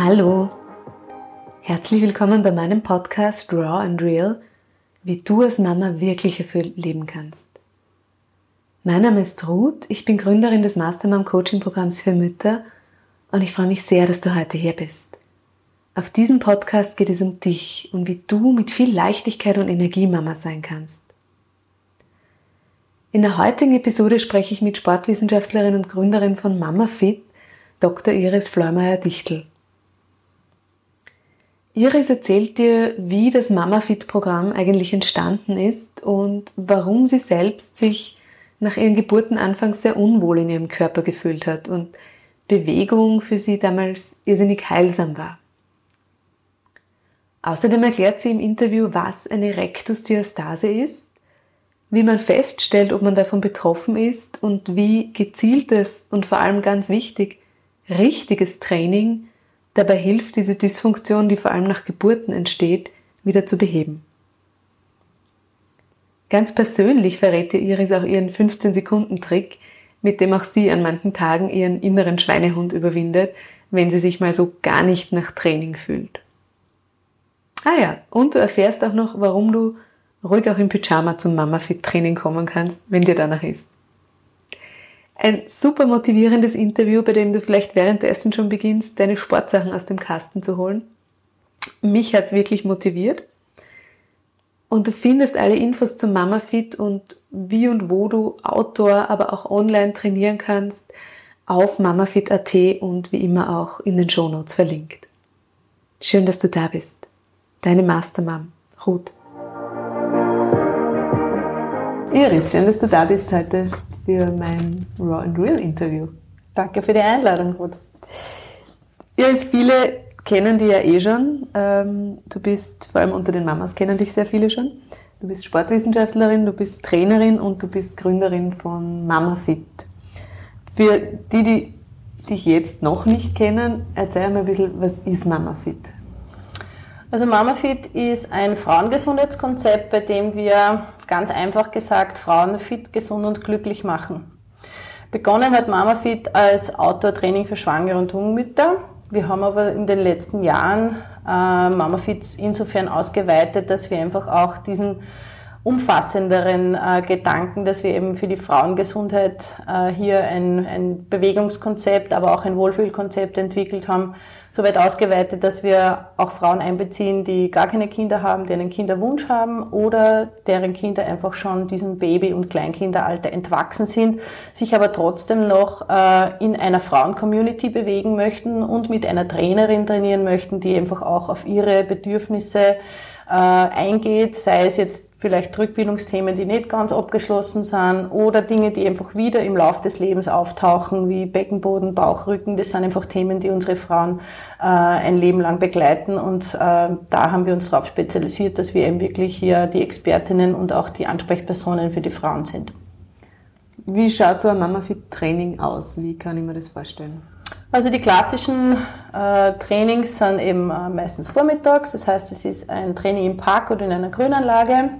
Hallo, herzlich willkommen bei meinem Podcast Raw and Real, wie du als Mama wirklich erfüllt leben kannst. Mein Name ist Ruth, ich bin Gründerin des Mastermom Coaching Programms für Mütter und ich freue mich sehr, dass du heute hier bist. Auf diesem Podcast geht es um dich und wie du mit viel Leichtigkeit und Energie Mama sein kannst. In der heutigen Episode spreche ich mit Sportwissenschaftlerin und Gründerin von Mama Fit, Dr. Iris Fleumeier-Dichtel. Iris erzählt dir, wie das Mama Fit Programm eigentlich entstanden ist und warum sie selbst sich nach ihren Geburten anfangs sehr unwohl in ihrem Körper gefühlt hat und Bewegung für sie damals irrsinnig heilsam war. Außerdem erklärt sie im Interview, was eine Rektusdiastase ist, wie man feststellt, ob man davon betroffen ist und wie gezieltes und vor allem ganz wichtig, richtiges Training dabei hilft, diese Dysfunktion, die vor allem nach Geburten entsteht, wieder zu beheben. Ganz persönlich verrät ihr Iris auch ihren 15-Sekunden-Trick, mit dem auch sie an manchen Tagen ihren inneren Schweinehund überwindet, wenn sie sich mal so gar nicht nach Training fühlt. Ah ja, und du erfährst auch noch, warum du ruhig auch im Pyjama zum Mama-Fit-Training kommen kannst, wenn dir danach ist. Ein super motivierendes Interview, bei dem du vielleicht währenddessen schon beginnst, deine Sportsachen aus dem Kasten zu holen. Mich hat's wirklich motiviert und du findest alle Infos zum MamaFit und wie und wo du Outdoor, aber auch online trainieren kannst auf mamafit.at und wie immer auch in den Shownotes verlinkt. Schön, dass du da bist. Deine Mastermom, Ruth. Iris, schön, dass du da bist heute für mein Raw and Real Interview. Danke für die Einladung, Ruth. Iris, viele kennen dich ja eh schon. Ähm, du bist, vor allem unter den Mamas kennen dich sehr viele schon. Du bist Sportwissenschaftlerin, du bist Trainerin und du bist Gründerin von Mama Fit. Für die, die dich jetzt noch nicht kennen, erzähl mir ein bisschen, was ist Mama Fit? Also Mama Fit ist ein Frauengesundheitskonzept, bei dem wir ganz einfach gesagt Frauen fit, gesund und glücklich machen. Begonnen hat Mama Fit als Outdoor-Training für Schwangere und Jungmütter wir haben aber in den letzten Jahren äh, MamaFits insofern ausgeweitet, dass wir einfach auch diesen umfassenderen äh, Gedanken, dass wir eben für die Frauengesundheit äh, hier ein, ein Bewegungskonzept, aber auch ein Wohlfühlkonzept entwickelt haben, so weit ausgeweitet, dass wir auch Frauen einbeziehen, die gar keine Kinder haben, die einen Kinderwunsch haben oder deren Kinder einfach schon diesem Baby- und Kleinkinderalter entwachsen sind, sich aber trotzdem noch äh, in einer Frauen-Community bewegen möchten und mit einer Trainerin trainieren möchten, die einfach auch auf ihre Bedürfnisse äh, eingeht, sei es jetzt vielleicht Rückbildungsthemen, die nicht ganz abgeschlossen sind oder Dinge, die einfach wieder im Lauf des Lebens auftauchen, wie Beckenboden, Bauchrücken. Das sind einfach Themen, die unsere Frauen äh, ein Leben lang begleiten und äh, da haben wir uns darauf spezialisiert, dass wir eben wirklich hier die Expertinnen und auch die Ansprechpersonen für die Frauen sind. Wie schaut so ein Mama-Fit-Training aus? Wie kann ich mir das vorstellen? Also die klassischen äh, Trainings sind eben äh, meistens vormittags. Das heißt, es ist ein Training im Park oder in einer Grünanlage.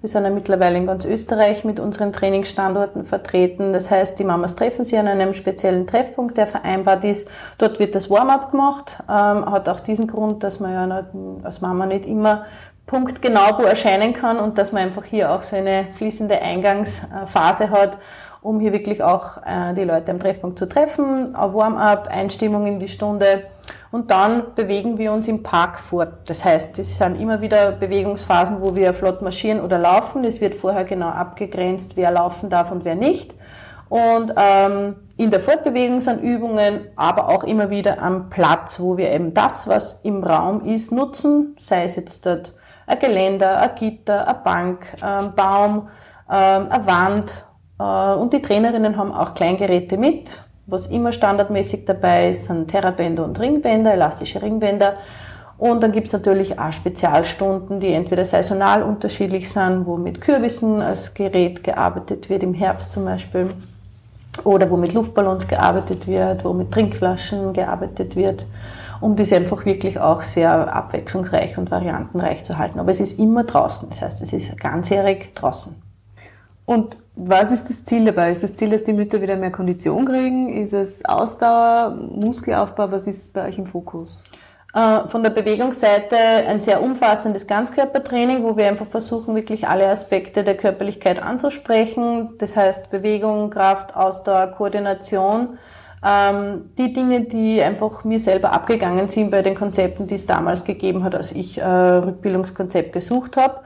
Wir sind ja mittlerweile in ganz Österreich mit unseren Trainingsstandorten vertreten. Das heißt, die Mamas treffen sich an einem speziellen Treffpunkt, der vereinbart ist. Dort wird das Warm-up gemacht. Ähm, hat auch diesen Grund, dass man ja nicht, als Mama nicht immer punktgenau wo erscheinen kann und dass man einfach hier auch so eine fließende Eingangsphase hat um hier wirklich auch äh, die Leute am Treffpunkt zu treffen, Warm-up, Einstimmung in die Stunde und dann bewegen wir uns im Park fort. Das heißt, es sind immer wieder Bewegungsphasen, wo wir flott marschieren oder laufen. Es wird vorher genau abgegrenzt, wer laufen darf und wer nicht. Und ähm, in der Fortbewegung sind Übungen, aber auch immer wieder am Platz, wo wir eben das, was im Raum ist, nutzen, sei es jetzt dort ein Geländer, ein Gitter, eine Bank, ein Baum, ähm, eine Wand und die Trainerinnen haben auch Kleingeräte mit. Was immer standardmäßig dabei ist, sind Terrabänder und Ringbänder, elastische Ringbänder. Und dann gibt's natürlich auch Spezialstunden, die entweder saisonal unterschiedlich sind, wo mit Kürbissen als Gerät gearbeitet wird, im Herbst zum Beispiel, oder wo mit Luftballons gearbeitet wird, wo mit Trinkflaschen gearbeitet wird, um das einfach wirklich auch sehr abwechslungsreich und variantenreich zu halten. Aber es ist immer draußen, das heißt, es ist ganzjährig draußen. Und was ist das Ziel dabei? Ist das Ziel, dass die Mütter wieder mehr Kondition kriegen? Ist es Ausdauer, Muskelaufbau? Was ist bei euch im Fokus? Äh, von der Bewegungsseite ein sehr umfassendes Ganzkörpertraining, wo wir einfach versuchen, wirklich alle Aspekte der Körperlichkeit anzusprechen. Das heißt Bewegung, Kraft, Ausdauer, Koordination. Ähm, die Dinge, die einfach mir selber abgegangen sind bei den Konzepten, die es damals gegeben hat, als ich äh, Rückbildungskonzept gesucht habe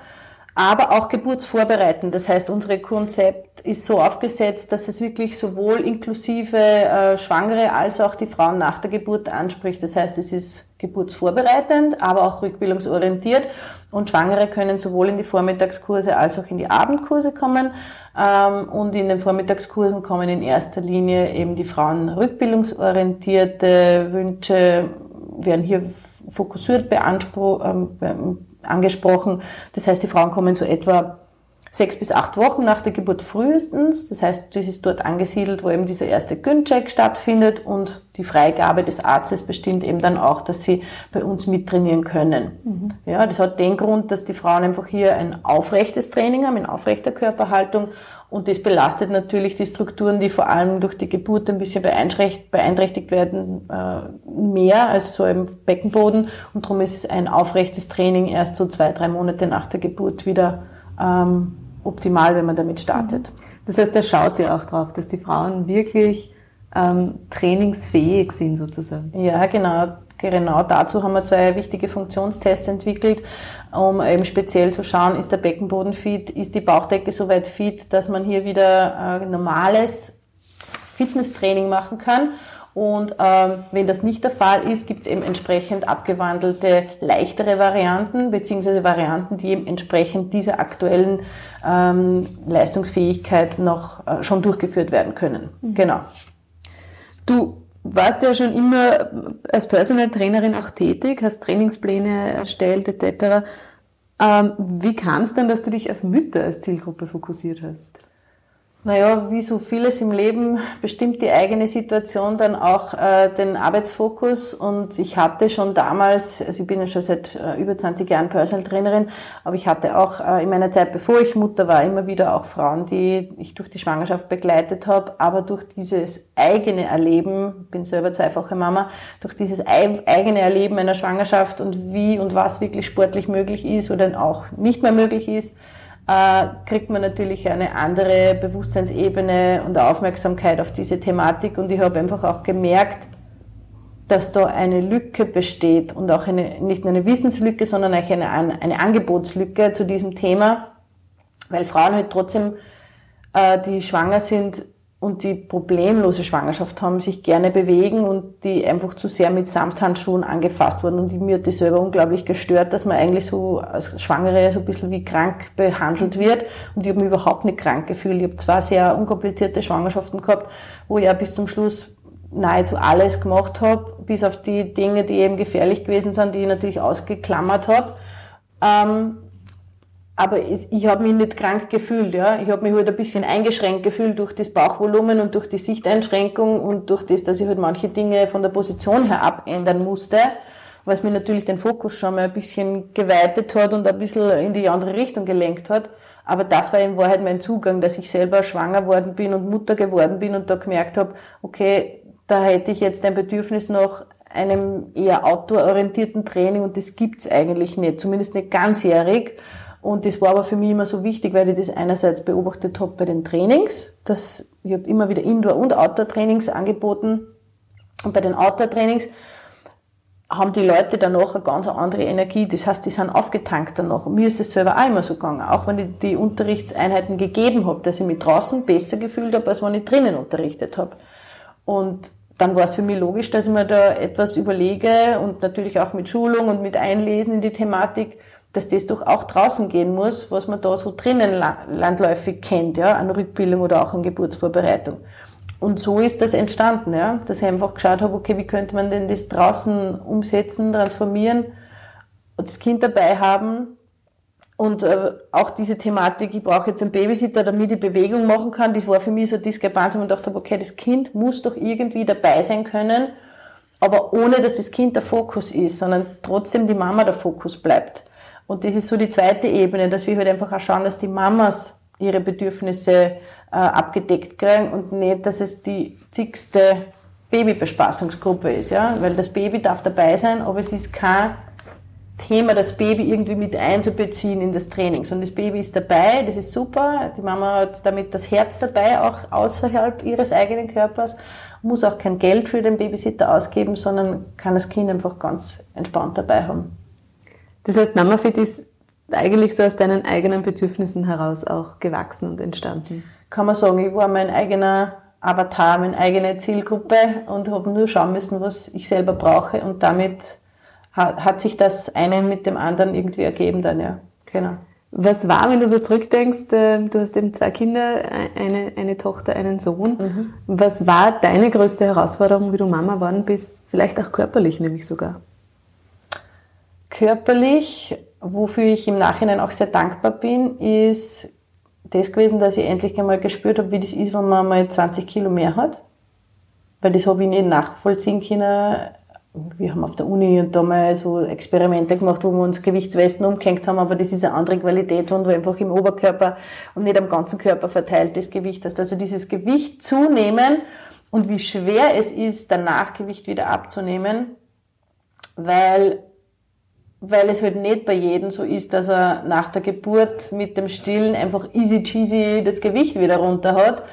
aber auch geburtsvorbereitend. Das heißt, unser Konzept ist so aufgesetzt, dass es wirklich sowohl inklusive äh, Schwangere als auch die Frauen nach der Geburt anspricht. Das heißt, es ist geburtsvorbereitend, aber auch rückbildungsorientiert. Und Schwangere können sowohl in die Vormittagskurse als auch in die Abendkurse kommen. Ähm, und in den Vormittagskursen kommen in erster Linie eben die Frauen rückbildungsorientierte Wünsche, werden hier fokussiert beansprucht, ähm, angesprochen. Das heißt, die Frauen kommen so etwa sechs bis acht Wochen nach der Geburt frühestens. Das heißt, das ist dort angesiedelt, wo eben dieser erste Güncheck stattfindet und die Freigabe des Arztes bestimmt eben dann auch, dass sie bei uns mittrainieren können. Mhm. Ja, das hat den Grund, dass die Frauen einfach hier ein aufrechtes Training haben, in aufrechter Körperhaltung und das belastet natürlich die Strukturen, die vor allem durch die Geburt ein bisschen beeinträchtigt werden, äh, mehr als so im Beckenboden. Und darum ist ein aufrechtes Training erst so zwei, drei Monate nach der Geburt wieder ähm, optimal, wenn man damit startet. Das heißt, da schaut ihr auch drauf, dass die Frauen wirklich ähm, trainingsfähig sind sozusagen. Ja, genau. Genau dazu haben wir zwei wichtige Funktionstests entwickelt, um eben speziell zu schauen, ist der Beckenboden fit, ist die Bauchdecke soweit fit, dass man hier wieder äh, normales Fitnesstraining machen kann. Und ähm, wenn das nicht der Fall ist, gibt es eben entsprechend abgewandelte, leichtere Varianten, beziehungsweise Varianten, die eben entsprechend dieser aktuellen ähm, Leistungsfähigkeit noch äh, schon durchgeführt werden können. Mhm. Genau. Du warst ja schon immer als Personal Trainerin auch tätig, hast Trainingspläne erstellt etc. Ähm, wie kam es dann, dass du dich auf Mütter als Zielgruppe fokussiert hast? Naja, wie so vieles im Leben bestimmt die eigene Situation dann auch äh, den Arbeitsfokus. Und ich hatte schon damals, also ich bin ja schon seit äh, über 20 Jahren Personal Trainerin, aber ich hatte auch äh, in meiner Zeit, bevor ich Mutter war, immer wieder auch Frauen, die ich durch die Schwangerschaft begleitet habe. Aber durch dieses eigene Erleben, bin selber zweifache Mama, durch dieses eigene Erleben einer Schwangerschaft und wie und was wirklich sportlich möglich ist oder auch nicht mehr möglich ist, kriegt man natürlich eine andere Bewusstseinsebene und Aufmerksamkeit auf diese Thematik. Und ich habe einfach auch gemerkt, dass da eine Lücke besteht und auch eine, nicht nur eine Wissenslücke, sondern auch eine, eine Angebotslücke zu diesem Thema, weil Frauen halt trotzdem, äh, die schwanger sind, und die problemlose Schwangerschaft haben, sich gerne bewegen und die einfach zu sehr mit Samthandschuhen angefasst wurden. Und mir hat das selber unglaublich gestört, dass man eigentlich so als Schwangere so ein bisschen wie krank behandelt wird. Und ich habe mich überhaupt nicht krank gefühlt. Ich habe zwei sehr unkomplizierte Schwangerschaften gehabt, wo ich ja bis zum Schluss nahezu alles gemacht habe, bis auf die Dinge, die eben gefährlich gewesen sind, die ich natürlich ausgeklammert habe. Ähm, aber ich habe mich nicht krank gefühlt, ja. Ich habe mich halt ein bisschen eingeschränkt gefühlt durch das Bauchvolumen und durch die Sichteinschränkung und durch das, dass ich halt manche Dinge von der Position her abändern musste, was mir natürlich den Fokus schon mal ein bisschen geweitet hat und ein bisschen in die andere Richtung gelenkt hat. Aber das war in Wahrheit mein Zugang, dass ich selber schwanger worden bin und Mutter geworden bin und da gemerkt habe, okay, da hätte ich jetzt ein Bedürfnis nach einem eher outdoor-orientierten Training und das gibt's eigentlich nicht, zumindest nicht ganzjährig. Und das war aber für mich immer so wichtig, weil ich das einerseits beobachtet habe bei den Trainings. dass ich habe immer wieder Indoor- und Outdoor-Trainings angeboten. Und bei den Outdoor-Trainings haben die Leute danach eine ganz andere Energie. Das heißt, die sind aufgetankt danach. Und mir ist es selber auch immer so gegangen. Auch wenn ich die Unterrichtseinheiten gegeben habe, dass ich mich draußen besser gefühlt habe, als wenn ich drinnen unterrichtet habe. Und dann war es für mich logisch, dass ich mir da etwas überlege und natürlich auch mit Schulung und mit Einlesen in die Thematik, dass das doch auch draußen gehen muss, was man da so drinnen landläufig kennt, ja, an Rückbildung oder auch an Geburtsvorbereitung. Und so ist das entstanden, ja, dass ich einfach geschaut habe, okay, wie könnte man denn das draußen umsetzen, transformieren und das Kind dabei haben und äh, auch diese Thematik, ich brauche jetzt einen Babysitter, damit ich Bewegung machen kann, das war für mich so Diskrepanz, und ich dachte, okay, das Kind muss doch irgendwie dabei sein können, aber ohne, dass das Kind der Fokus ist, sondern trotzdem die Mama der Fokus bleibt. Und das ist so die zweite Ebene, dass wir halt einfach auch schauen, dass die Mamas ihre Bedürfnisse äh, abgedeckt kriegen und nicht, dass es die zigste Babybespaßungsgruppe ist, ja, weil das Baby darf dabei sein, aber es ist kein Thema, das Baby irgendwie mit einzubeziehen in das Training, sondern das Baby ist dabei, das ist super, die Mama hat damit das Herz dabei, auch außerhalb ihres eigenen Körpers, muss auch kein Geld für den Babysitter ausgeben, sondern kann das Kind einfach ganz entspannt dabei haben. Das heißt, MamaFit ist eigentlich so aus deinen eigenen Bedürfnissen heraus auch gewachsen und entstanden? Kann man sagen, ich war mein eigener Avatar, meine eigene Zielgruppe und habe nur schauen müssen, was ich selber brauche und damit hat, hat sich das eine mit dem anderen irgendwie ergeben dann, ja. Genau. Was war, wenn du so zurückdenkst, äh, du hast eben zwei Kinder, eine, eine Tochter, einen Sohn. Mhm. Was war deine größte Herausforderung, wie du Mama geworden bist? Vielleicht auch körperlich, nämlich sogar. Körperlich, wofür ich im Nachhinein auch sehr dankbar bin, ist das gewesen, dass ich endlich einmal gespürt habe, wie das ist, wenn man mal 20 Kilo mehr hat. Weil das habe ich nicht nachvollziehen können. Wir haben auf der Uni und da mal so Experimente gemacht, wo wir uns Gewichtswesten umgehängt haben, aber das ist eine andere Qualität, wo du einfach im Oberkörper und nicht am ganzen Körper verteilt das Gewicht hast. Also dieses Gewicht zunehmen und wie schwer es ist, danach Gewicht wieder abzunehmen, weil weil es halt nicht bei jedem so ist, dass er nach der Geburt mit dem Stillen einfach easy cheesy das Gewicht wieder runter hat,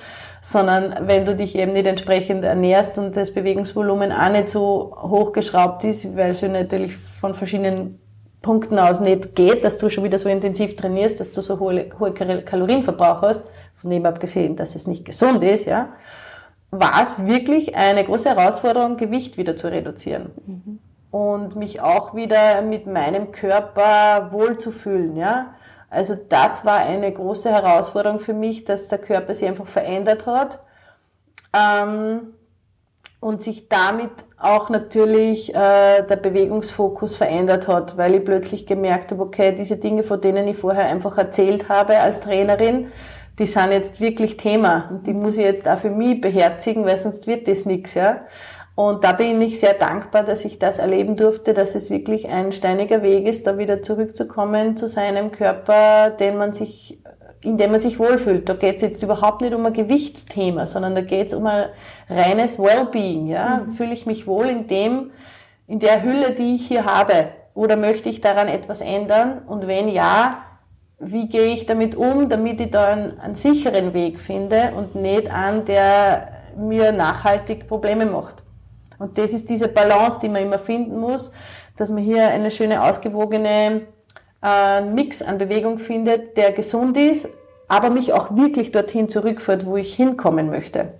sondern wenn du dich eben nicht entsprechend ernährst und das Bewegungsvolumen auch nicht so hochgeschraubt ist, weil es ja natürlich von verschiedenen Punkten aus nicht geht, dass du schon wieder so intensiv trainierst, dass du so hohe, hohe Kalorienverbrauch hast, von dem abgesehen, dass es nicht gesund ist, ja, war es wirklich eine große Herausforderung, Gewicht wieder zu reduzieren. Mhm und mich auch wieder mit meinem Körper wohlzufühlen, ja. Also das war eine große Herausforderung für mich, dass der Körper sich einfach verändert hat ähm, und sich damit auch natürlich äh, der Bewegungsfokus verändert hat, weil ich plötzlich gemerkt habe, okay, diese Dinge, von denen ich vorher einfach erzählt habe als Trainerin, die sind jetzt wirklich Thema und die muss ich jetzt auch für mich beherzigen, weil sonst wird das nichts, ja. Und da bin ich sehr dankbar, dass ich das erleben durfte, dass es wirklich ein steiniger Weg ist, da wieder zurückzukommen zu seinem Körper, den man sich, in dem man sich wohlfühlt. Da geht es jetzt überhaupt nicht um ein Gewichtsthema, sondern da geht es um ein reines Wellbeing. Ja? Mhm. Fühle ich mich wohl in dem, in der Hülle, die ich hier habe? Oder möchte ich daran etwas ändern? Und wenn ja, wie gehe ich damit um, damit ich da einen, einen sicheren Weg finde und nicht an, der mir nachhaltig Probleme macht? Und das ist diese Balance, die man immer finden muss, dass man hier eine schöne ausgewogene äh, Mix an Bewegung findet, der gesund ist, aber mich auch wirklich dorthin zurückführt, wo ich hinkommen möchte.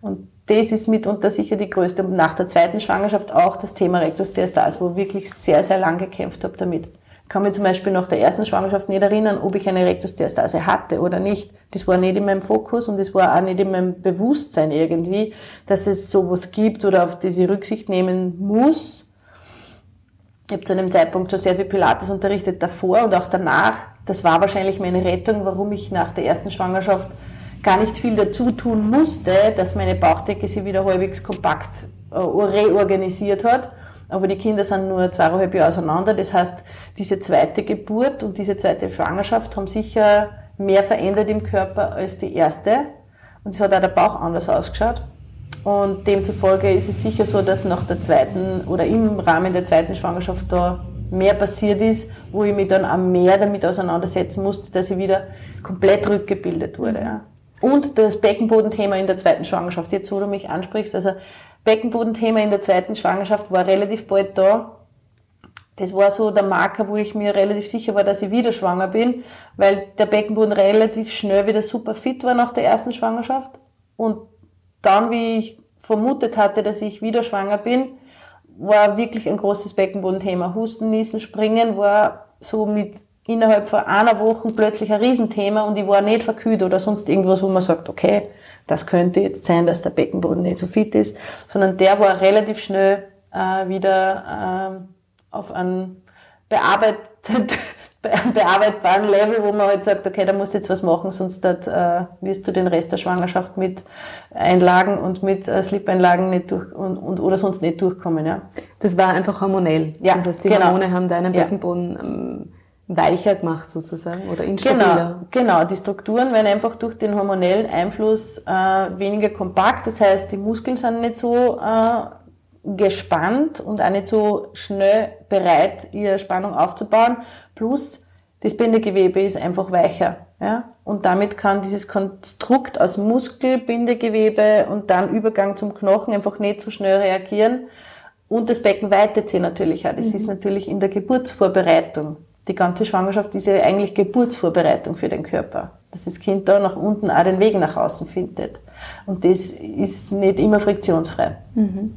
Und das ist mitunter sicher die größte. Und nach der zweiten Schwangerschaft auch das Thema Rectus Diastas, wo ich wirklich sehr, sehr lang gekämpft habe damit kann mich zum Beispiel nach der ersten Schwangerschaft nicht erinnern, ob ich eine Rektusdiastase hatte oder nicht. Das war nicht in meinem Fokus und das war auch nicht in meinem Bewusstsein irgendwie, dass es sowas gibt oder auf ich Rücksicht nehmen muss. Ich habe zu einem Zeitpunkt schon sehr viel Pilates unterrichtet davor und auch danach. Das war wahrscheinlich meine Rettung, warum ich nach der ersten Schwangerschaft gar nicht viel dazu tun musste, dass meine Bauchdecke sich wieder halbwegs kompakt äh, reorganisiert hat aber die Kinder sind nur zweieinhalb Jahre auseinander. Das heißt, diese zweite Geburt und diese zweite Schwangerschaft haben sicher mehr verändert im Körper als die erste. Und es hat auch der Bauch anders ausgeschaut. Und demzufolge ist es sicher so, dass nach der zweiten oder im Rahmen der zweiten Schwangerschaft da mehr passiert ist, wo ich mich dann auch mehr damit auseinandersetzen musste, dass ich wieder komplett rückgebildet wurde. Ja. Und das Beckenbodenthema in der zweiten Schwangerschaft, jetzt wo du mich ansprichst, also Beckenbodenthema in der zweiten Schwangerschaft war relativ bald da. Das war so der Marker, wo ich mir relativ sicher war, dass ich wieder schwanger bin, weil der Beckenboden relativ schnell wieder super fit war nach der ersten Schwangerschaft. Und dann, wie ich vermutet hatte, dass ich wieder schwanger bin, war wirklich ein großes Beckenbodenthema. Husten, Niesen, Springen war so mit innerhalb von einer Woche plötzlich ein Riesenthema und ich war nicht verkühlt oder sonst irgendwas, wo man sagt, okay, das könnte jetzt sein, dass der Beckenboden nicht so fit ist, sondern der war relativ schnell äh, wieder äh, auf einem bearbeitet, bearbeitbaren Level, wo man halt sagt, okay, da musst du jetzt was machen, sonst dat, äh, wirst du den Rest der Schwangerschaft mit Einlagen und mit äh, Slip-Einlagen nicht durch und, und, oder sonst nicht durchkommen. Ja. Das war einfach hormonell. Ja, das heißt, die genau. Hormone haben deinen Beckenboden ähm, weicher gemacht sozusagen oder instabiler. Genau, genau. Die Strukturen werden einfach durch den hormonellen Einfluss äh, weniger kompakt. Das heißt, die Muskeln sind nicht so äh, gespannt und auch nicht so schnell bereit, ihre Spannung aufzubauen. Plus das Bindegewebe ist einfach weicher. Ja? Und damit kann dieses Konstrukt aus Muskel, Bindegewebe und dann Übergang zum Knochen einfach nicht so schnell reagieren. Und das Becken weitet sich natürlich auch. Das mhm. ist natürlich in der Geburtsvorbereitung die ganze Schwangerschaft ist ja eigentlich Geburtsvorbereitung für den Körper. Dass das Kind da nach unten auch den Weg nach außen findet. Und das ist nicht immer friktionsfrei. Mhm.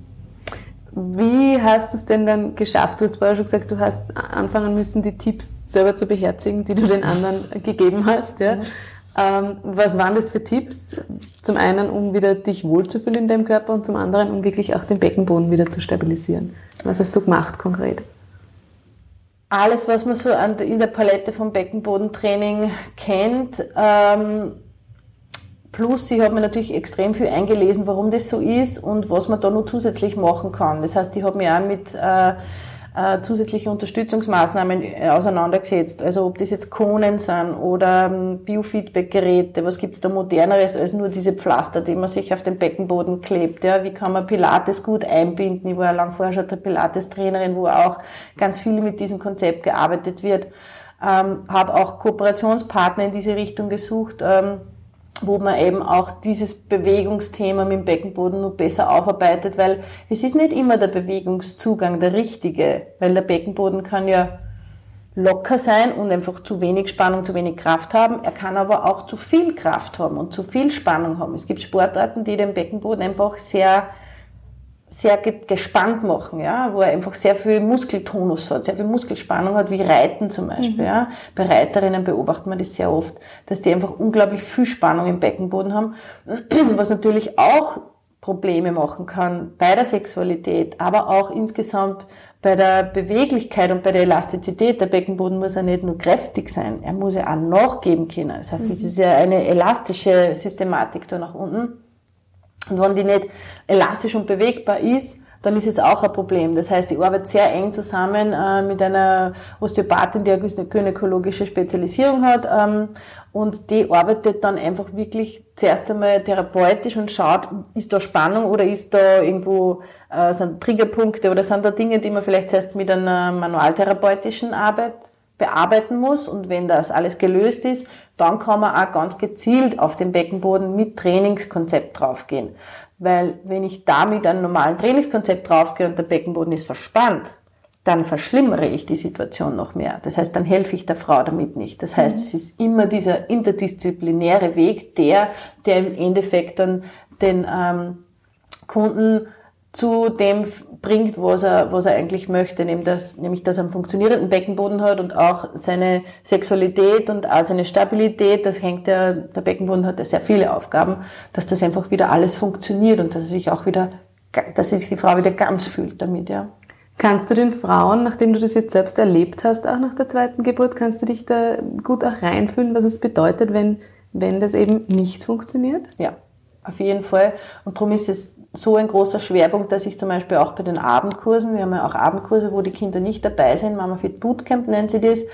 Wie hast du es denn dann geschafft? Du hast vorher schon gesagt, du hast anfangen müssen, die Tipps selber zu beherzigen, die du den anderen gegeben hast. Ja? Mhm. Ähm, was waren das für Tipps? Zum einen, um wieder dich wohlzufühlen in deinem Körper und zum anderen, um wirklich auch den Beckenboden wieder zu stabilisieren. Was hast du gemacht konkret? Alles, was man so an, in der Palette vom Beckenbodentraining kennt. Ähm, plus, ich habe mir natürlich extrem viel eingelesen, warum das so ist und was man da noch zusätzlich machen kann. Das heißt, ich habe mich auch mit äh, äh, zusätzliche Unterstützungsmaßnahmen äh, auseinandergesetzt. Also ob das jetzt Konen sind oder ähm, Biofeedback-Geräte, was gibt's da moderneres als nur diese Pflaster, die man sich auf den Beckenboden klebt. Ja? Wie kann man Pilates gut einbinden? Ich war ja lang vorher schon der Pilates-Trainerin, wo auch ganz viel mit diesem Konzept gearbeitet wird. Ähm, habe auch Kooperationspartner in diese Richtung gesucht. Ähm, wo man eben auch dieses Bewegungsthema mit dem Beckenboden noch besser aufarbeitet, weil es ist nicht immer der Bewegungszugang der richtige, weil der Beckenboden kann ja locker sein und einfach zu wenig Spannung, zu wenig Kraft haben. Er kann aber auch zu viel Kraft haben und zu viel Spannung haben. Es gibt Sportarten, die den Beckenboden einfach sehr sehr gespannt machen, ja, wo er einfach sehr viel Muskeltonus hat, sehr viel Muskelspannung hat, wie Reiten zum Beispiel. Mhm. Ja. Bei Reiterinnen beobachtet man das sehr oft, dass die einfach unglaublich viel Spannung im Beckenboden haben, was natürlich auch Probleme machen kann bei der Sexualität, aber auch insgesamt bei der Beweglichkeit und bei der Elastizität. Der Beckenboden muss ja nicht nur kräftig sein, er muss ja auch nachgeben können. Das heißt, es mhm. ist ja eine elastische Systematik da nach unten. Und wenn die nicht elastisch und bewegbar ist, dann ist es auch ein Problem. Das heißt, ich arbeite sehr eng zusammen äh, mit einer Osteopathin, die eine gynäkologische Spezialisierung hat. Ähm, und die arbeitet dann einfach wirklich zuerst einmal therapeutisch und schaut, ist da Spannung oder ist da irgendwo, äh, sind Triggerpunkte oder sind da Dinge, die man vielleicht zuerst mit einer manualtherapeutischen Arbeit bearbeiten muss. Und wenn das alles gelöst ist, dann kann man auch ganz gezielt auf den Beckenboden mit Trainingskonzept draufgehen. Weil wenn ich da mit einem normalen Trainingskonzept draufgehe und der Beckenboden ist verspannt, dann verschlimmere ich die Situation noch mehr. Das heißt, dann helfe ich der Frau damit nicht. Das heißt, mhm. es ist immer dieser interdisziplinäre Weg, der, der im Endeffekt dann den ähm, Kunden zu dem bringt, was er, was er eigentlich möchte, nämlich dass, nämlich dass er einen funktionierenden Beckenboden hat und auch seine Sexualität und auch seine Stabilität, das hängt ja, der Beckenboden hat ja sehr viele Aufgaben, dass das einfach wieder alles funktioniert und dass er sich auch wieder, dass sich die Frau wieder ganz fühlt damit, ja. Kannst du den Frauen, nachdem du das jetzt selbst erlebt hast, auch nach der zweiten Geburt, kannst du dich da gut auch reinfühlen, was es bedeutet, wenn, wenn das eben nicht funktioniert? Ja, auf jeden Fall. Und darum ist es so ein großer Schwerpunkt, dass ich zum Beispiel auch bei den Abendkursen, wir haben ja auch Abendkurse, wo die Kinder nicht dabei sind, Mama Fit Bootcamp nennt sie das,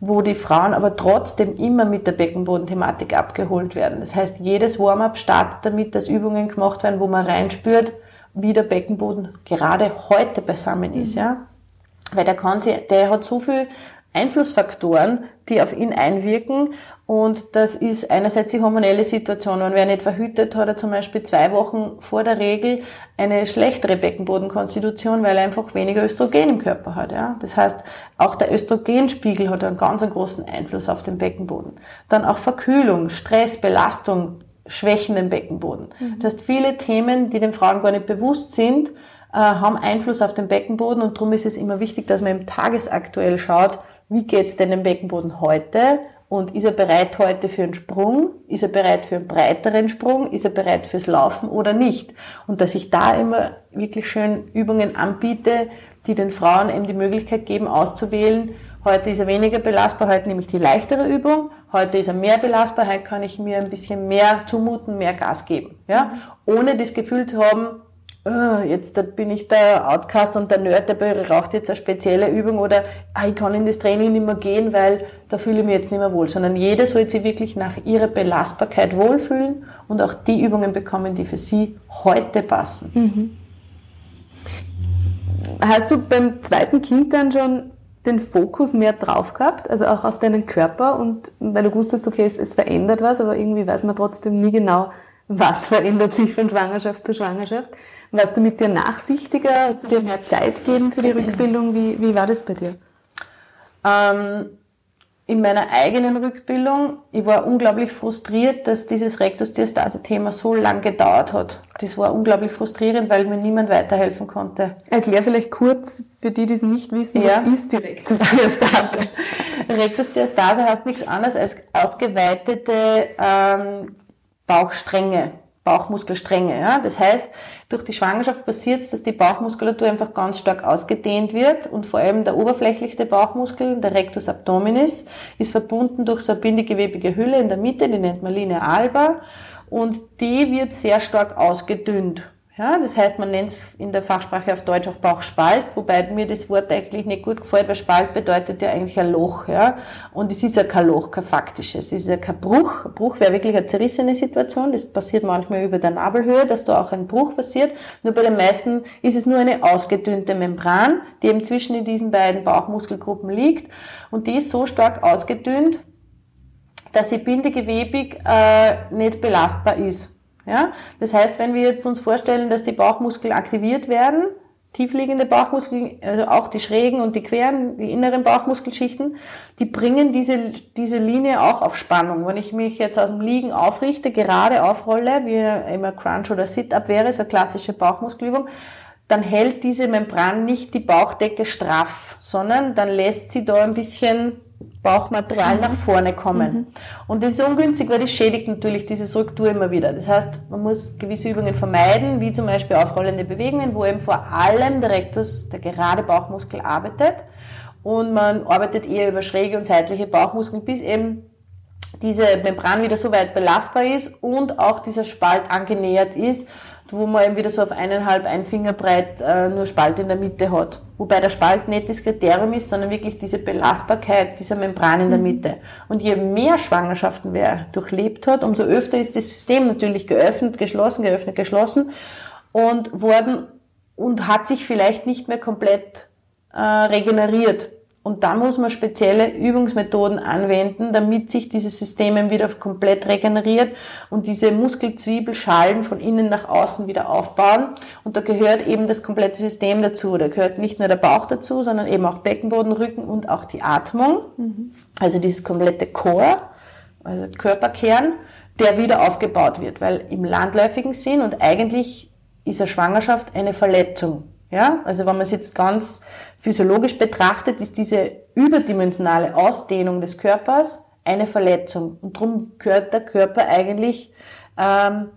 wo die Frauen aber trotzdem immer mit der Beckenbodenthematik abgeholt werden. Das heißt, jedes Warm-up startet damit, dass Übungen gemacht werden, wo man reinspürt, wie der Beckenboden gerade heute beisammen ist, mhm. ja. Weil der kann sie, der hat so viel Einflussfaktoren, die auf ihn einwirken. Und das ist einerseits die hormonelle Situation. Wenn wer nicht verhütet, hat er zum Beispiel zwei Wochen vor der Regel eine schlechtere Beckenbodenkonstitution, weil er einfach weniger Östrogen im Körper hat. Ja? Das heißt, auch der Östrogenspiegel hat einen ganz großen Einfluss auf den Beckenboden. Dann auch Verkühlung, Stress, Belastung, Schwächen im Beckenboden. Mhm. Das heißt, viele Themen, die den Frauen gar nicht bewusst sind, äh, haben Einfluss auf den Beckenboden und darum ist es immer wichtig, dass man im tagesaktuell schaut, wie geht's denn dem Beckenboden heute und ist er bereit heute für einen Sprung? Ist er bereit für einen breiteren Sprung? Ist er bereit fürs Laufen oder nicht? Und dass ich da immer wirklich schön Übungen anbiete, die den Frauen eben die Möglichkeit geben, auszuwählen, heute ist er weniger belastbar, heute nehme ich die leichtere Übung, heute ist er mehr belastbar, heute kann ich mir ein bisschen mehr zumuten, mehr Gas geben. Ja? Ohne das Gefühl zu haben, oh, jetzt bin ich der Outcast und der Nerd, der braucht jetzt eine spezielle Übung oder ah, ich kann in das Training nicht mehr gehen, weil da fühle ich mich jetzt nicht mehr wohl, sondern jeder soll sich wirklich nach ihrer Belastbarkeit wohlfühlen und auch die Übungen bekommen, die für sie heute passen. Mhm. Hast du beim zweiten Kind dann schon den Fokus mehr drauf gehabt, also auch auf deinen Körper und weil du wusstest, okay, es, es verändert was, aber irgendwie weiß man trotzdem nie genau, was verändert sich von Schwangerschaft zu Schwangerschaft. Warst du mit dir nachsichtiger? Hast du dir mehr Zeit gegeben für die Rückbildung? Wie, wie war das bei dir? Ähm, in meiner eigenen Rückbildung, ich war unglaublich frustriert, dass dieses Rektusdiastase-Thema so lang gedauert hat. Das war unglaublich frustrierend, weil mir niemand weiterhelfen konnte. Erklär vielleicht kurz für die, die es nicht wissen, ja. was ist die Rektusdiastase? Rektusdiastase heißt nichts anderes als ausgeweitete ähm, Bauchstränge. Bauchmuskelstränge. Ja? Das heißt, durch die Schwangerschaft passiert es, dass die Bauchmuskulatur einfach ganz stark ausgedehnt wird und vor allem der oberflächlichste Bauchmuskel, der Rectus abdominis, ist verbunden durch so eine bindegewebige Hülle in der Mitte, die nennt man Linea alba und die wird sehr stark ausgedünnt. Ja, das heißt, man nennt es in der Fachsprache auf Deutsch auch Bauchspalt, wobei mir das Wort eigentlich nicht gut gefällt, weil Spalt bedeutet ja eigentlich ein Loch. Ja? Und es ist ja kein Loch, kein faktisches. Es ist ja kein Bruch. Bruch wäre wirklich eine zerrissene Situation. Das passiert manchmal über der Nabelhöhe, dass da auch ein Bruch passiert. Nur bei den meisten ist es nur eine ausgedünnte Membran, die eben zwischen diesen beiden Bauchmuskelgruppen liegt. Und die ist so stark ausgedünnt, dass sie bindegewebig äh, nicht belastbar ist. Ja? Das heißt, wenn wir jetzt uns vorstellen, dass die Bauchmuskeln aktiviert werden, tiefliegende Bauchmuskeln, also auch die schrägen und die queren, die inneren Bauchmuskelschichten, die bringen diese, diese Linie auch auf Spannung. Wenn ich mich jetzt aus dem Liegen aufrichte, gerade aufrolle, wie immer Crunch oder Sit-Up wäre, so eine klassische Bauchmuskelübung, dann hält diese Membran nicht die Bauchdecke straff, sondern dann lässt sie da ein bisschen Bauchmaterial mhm. nach vorne kommen. Mhm. Und das ist ungünstig, weil das schädigt natürlich diese Struktur immer wieder. Das heißt, man muss gewisse Übungen vermeiden, wie zum Beispiel aufrollende Bewegungen, wo eben vor allem der Rectus, der gerade Bauchmuskel arbeitet. Und man arbeitet eher über schräge und seitliche Bauchmuskeln, bis eben diese Membran wieder so weit belastbar ist und auch dieser Spalt angenähert ist, wo man eben wieder so auf eineinhalb, ein Finger breit äh, nur Spalt in der Mitte hat. Wobei der Spalt nicht das Kriterium ist, sondern wirklich diese Belastbarkeit dieser Membran in der mhm. Mitte. Und je mehr Schwangerschaften wer durchlebt hat, umso öfter ist das System natürlich geöffnet, geschlossen, geöffnet, geschlossen und worden und hat sich vielleicht nicht mehr komplett äh, regeneriert. Und dann muss man spezielle Übungsmethoden anwenden, damit sich dieses System wieder komplett regeneriert und diese Muskelzwiebelschalen von innen nach außen wieder aufbauen. Und da gehört eben das komplette System dazu. Da gehört nicht nur der Bauch dazu, sondern eben auch Beckenboden, Rücken und auch die Atmung. Mhm. Also dieses komplette Core, also Körperkern, der wieder aufgebaut wird. Weil im landläufigen Sinn und eigentlich ist eine Schwangerschaft eine Verletzung. Ja, also wenn man es jetzt ganz physiologisch betrachtet, ist diese überdimensionale Ausdehnung des Körpers eine Verletzung. Und darum gehört der Körper eigentlich ähm,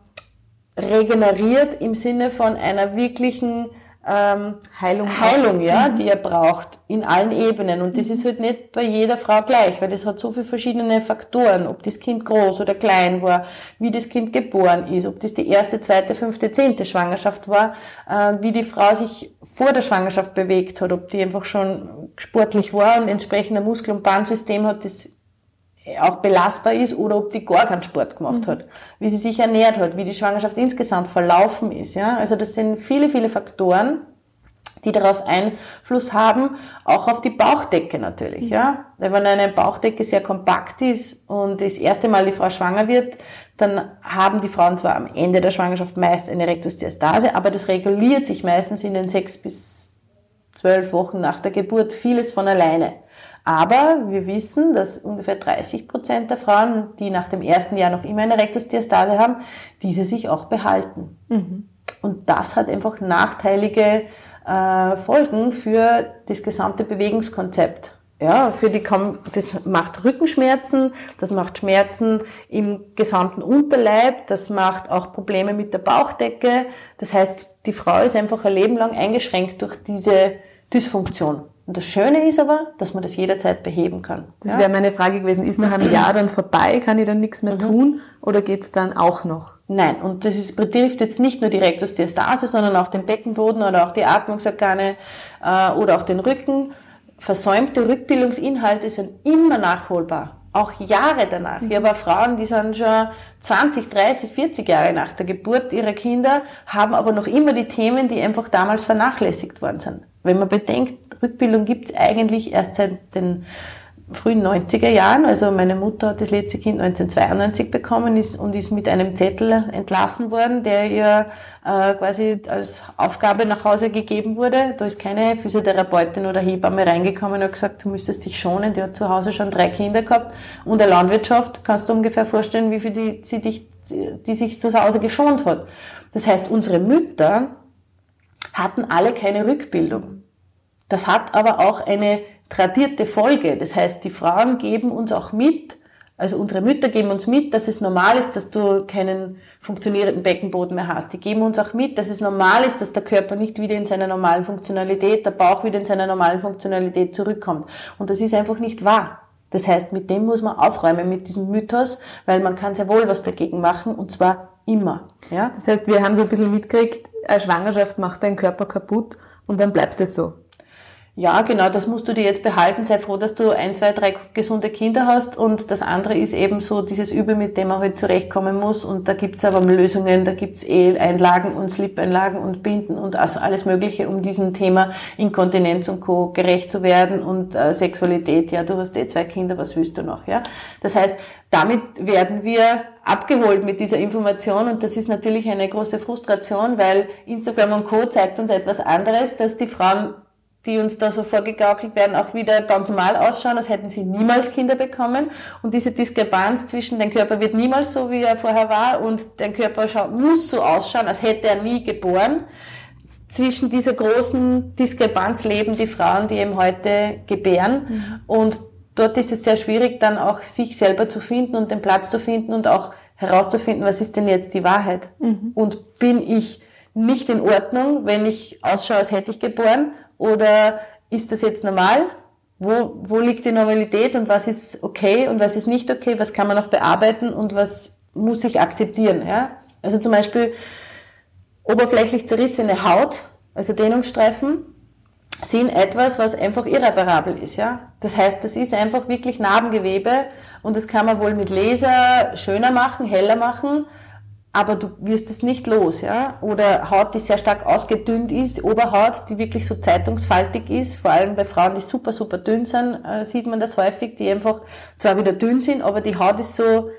regeneriert im Sinne von einer wirklichen ähm, Heilung, Heilung ja, mhm. die er braucht in allen Ebenen. Und das ist halt nicht bei jeder Frau gleich, weil das hat so viele verschiedene Faktoren, ob das Kind groß oder klein war, wie das Kind geboren ist, ob das die erste, zweite, fünfte, zehnte Schwangerschaft war, äh, wie die Frau sich vor der Schwangerschaft bewegt hat, ob die einfach schon sportlich war und entsprechend ein Muskel- und Bahnsystem hat, das auch belastbar ist oder ob die gar keinen Sport gemacht mhm. hat, wie sie sich ernährt hat, wie die Schwangerschaft insgesamt verlaufen ist. Ja? Also das sind viele, viele Faktoren, die darauf Einfluss haben, auch auf die Bauchdecke natürlich. Mhm. Ja? Wenn eine Bauchdecke sehr kompakt ist und das erste Mal die Frau schwanger wird, dann haben die Frauen zwar am Ende der Schwangerschaft meist eine Rektusdiastase, aber das reguliert sich meistens in den sechs bis zwölf Wochen nach der Geburt vieles von alleine. Aber wir wissen, dass ungefähr 30 Prozent der Frauen, die nach dem ersten Jahr noch immer eine Rektusdiastase haben, diese sich auch behalten. Mhm. Und das hat einfach nachteilige äh, Folgen für das gesamte Bewegungskonzept. Ja, für die das macht Rückenschmerzen, das macht Schmerzen im gesamten Unterleib, das macht auch Probleme mit der Bauchdecke. Das heißt, die Frau ist einfach ein Leben lang eingeschränkt durch diese Dysfunktion. Und das Schöne ist aber, dass man das jederzeit beheben kann. Das ja? wäre meine Frage gewesen. Ist nach einem Jahr dann vorbei? Kann ich dann nichts mehr mhm. tun? Oder geht's dann auch noch? Nein, und das ist, betrifft jetzt nicht nur die Rektusdiastase, sondern auch den Beckenboden oder auch die Atmungsorgane äh, oder auch den Rücken. Versäumte Rückbildungsinhalte sind immer nachholbar auch Jahre danach. Ich habe Frauen, die sind schon 20, 30, 40 Jahre nach der Geburt ihrer Kinder, haben aber noch immer die Themen, die einfach damals vernachlässigt worden sind. Wenn man bedenkt, Rückbildung gibt es eigentlich erst seit den frühen 90er Jahren. Also meine Mutter hat das letzte Kind 1992 bekommen ist, und ist mit einem Zettel entlassen worden, der ihr äh, quasi als Aufgabe nach Hause gegeben wurde. Da ist keine Physiotherapeutin oder Hebamme reingekommen und hat gesagt, du müsstest dich schonen. Die hat zu Hause schon drei Kinder gehabt und eine Landwirtschaft. Kannst du ungefähr vorstellen, wie viel die, sie dich, die sich zu Hause geschont hat. Das heißt, unsere Mütter hatten alle keine Rückbildung. Das hat aber auch eine tradierte Folge. Das heißt, die Frauen geben uns auch mit, also unsere Mütter geben uns mit, dass es normal ist, dass du keinen funktionierenden Beckenboden mehr hast. Die geben uns auch mit, dass es normal ist, dass der Körper nicht wieder in seiner normalen Funktionalität, der Bauch wieder in seiner normalen Funktionalität zurückkommt. Und das ist einfach nicht wahr. Das heißt, mit dem muss man aufräumen, mit diesem Mythos, weil man kann sehr wohl was dagegen machen, und zwar immer. Ja? Das heißt, wir haben so ein bisschen mitgekriegt, eine Schwangerschaft macht deinen Körper kaputt und dann bleibt es so. Ja, genau, das musst du dir jetzt behalten. Sei froh, dass du ein, zwei, drei gesunde Kinder hast. Und das andere ist eben so dieses Übel, mit dem man halt zurechtkommen muss. Und da gibt's aber Lösungen, da gibt's E-Einlagen und Slip-Einlagen und Binden und also alles Mögliche, um diesem Thema Inkontinenz und Co. gerecht zu werden. Und äh, Sexualität, ja, du hast eh zwei Kinder, was willst du noch? Ja, Das heißt, damit werden wir abgeholt mit dieser Information und das ist natürlich eine große Frustration, weil Instagram und Co. zeigt uns etwas anderes, dass die Frauen die uns da so vorgegaukelt werden, auch wieder ganz normal ausschauen, als hätten sie niemals Kinder bekommen. Und diese Diskrepanz zwischen, dein Körper wird niemals so, wie er vorher war, und dein Körper muss so ausschauen, als hätte er nie geboren. Zwischen dieser großen Diskrepanz leben die Frauen, die eben heute gebären. Mhm. Und dort ist es sehr schwierig, dann auch sich selber zu finden und den Platz zu finden und auch herauszufinden, was ist denn jetzt die Wahrheit? Mhm. Und bin ich nicht in Ordnung, wenn ich ausschaue, als hätte ich geboren? Oder ist das jetzt normal? Wo, wo liegt die Normalität und was ist okay und was ist nicht okay? Was kann man noch bearbeiten und was muss ich akzeptieren? Ja? Also zum Beispiel oberflächlich zerrissene Haut, also Dehnungsstreifen, sind etwas, was einfach irreparabel ist. Ja? Das heißt, das ist einfach wirklich Narbengewebe und das kann man wohl mit Laser schöner machen, heller machen aber du wirst es nicht los, ja. Oder Haut, die sehr stark ausgedünnt ist, Oberhaut, die wirklich so zeitungsfaltig ist, vor allem bei Frauen, die super, super dünn sind, äh, sieht man das häufig, die einfach zwar wieder dünn sind, aber die Haut ist so,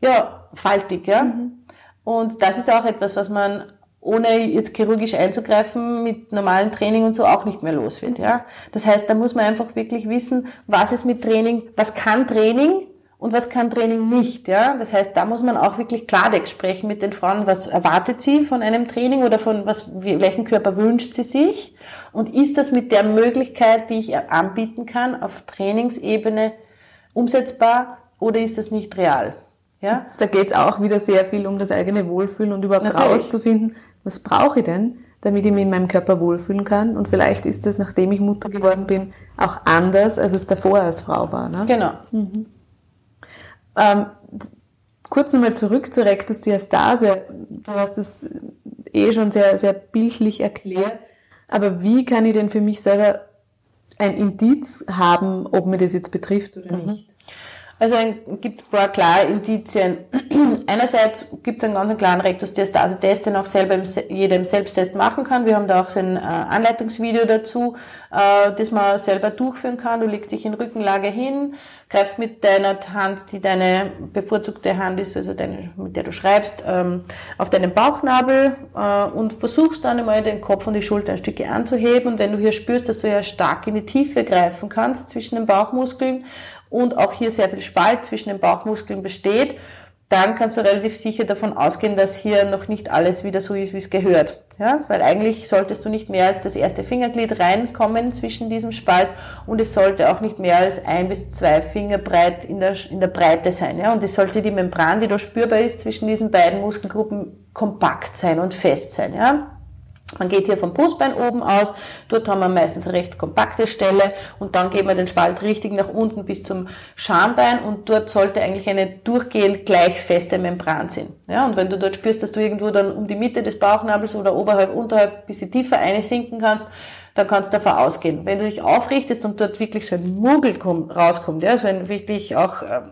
ja, faltig, ja. Mhm. Und das ist auch etwas, was man ohne jetzt chirurgisch einzugreifen, mit normalen Training und so auch nicht mehr los wird, ja. Das heißt, da muss man einfach wirklich wissen, was ist mit Training, was kann Training, und was kann Training nicht. Ja? Das heißt, da muss man auch wirklich Klartext sprechen mit den Frauen, was erwartet sie von einem Training oder von was, welchen Körper wünscht sie sich und ist das mit der Möglichkeit, die ich anbieten kann, auf Trainingsebene umsetzbar oder ist das nicht real? Ja? Da geht es auch wieder sehr viel um das eigene Wohlfühlen und überhaupt Natürlich. rauszufinden, was brauche ich denn, damit ich mich in meinem Körper wohlfühlen kann. Und vielleicht ist das, nachdem ich Mutter geworden bin, auch anders, als es davor als Frau war. Ne? Genau. Mhm. Ähm, kurz nochmal zurück zur Rektusdiastase. Du hast es eh schon sehr, sehr bildlich erklärt. Aber wie kann ich denn für mich selber ein Indiz haben, ob mir das jetzt betrifft oder mhm. nicht? Also gibt es ein paar klare Indizien. Einerseits gibt es einen ganz klaren Rektusdiastase-Test, den auch selber jeder im Selbsttest machen kann. Wir haben da auch so ein äh, Anleitungsvideo dazu, äh, das man selber durchführen kann. Du legst dich in Rückenlage hin, greifst mit deiner Hand, die deine bevorzugte Hand ist, also deine, mit der du schreibst, ähm, auf deinen Bauchnabel äh, und versuchst dann einmal den Kopf und die Schulter ein Stückchen anzuheben. Und wenn du hier spürst, dass du ja stark in die Tiefe greifen kannst zwischen den Bauchmuskeln, und auch hier sehr viel Spalt zwischen den Bauchmuskeln besteht, dann kannst du relativ sicher davon ausgehen, dass hier noch nicht alles wieder so ist, wie es gehört. Ja, weil eigentlich solltest du nicht mehr als das erste Fingerglied reinkommen zwischen diesem Spalt und es sollte auch nicht mehr als ein bis zwei Finger breit in der, in der Breite sein. Ja, und es sollte die Membran, die da spürbar ist zwischen diesen beiden Muskelgruppen, kompakt sein und fest sein. Ja, Man geht hier vom Brustbein oben aus, dort haben wir meistens eine recht kompakte Stelle und dann geht man den Spalt richtig nach unten bis zum Schambein und dort sollte eigentlich eine durchgehend gleich feste Membran sein. Ja, und wenn du dort spürst, dass du irgendwo dann um die Mitte des Bauchnabels oder oberhalb, unterhalb ein bisschen tiefer einsinken kannst, dann kannst du davon ausgehen. Wenn du dich aufrichtest und dort wirklich so ein kommt, rauskommt, ja, so ein wirklich auch äh,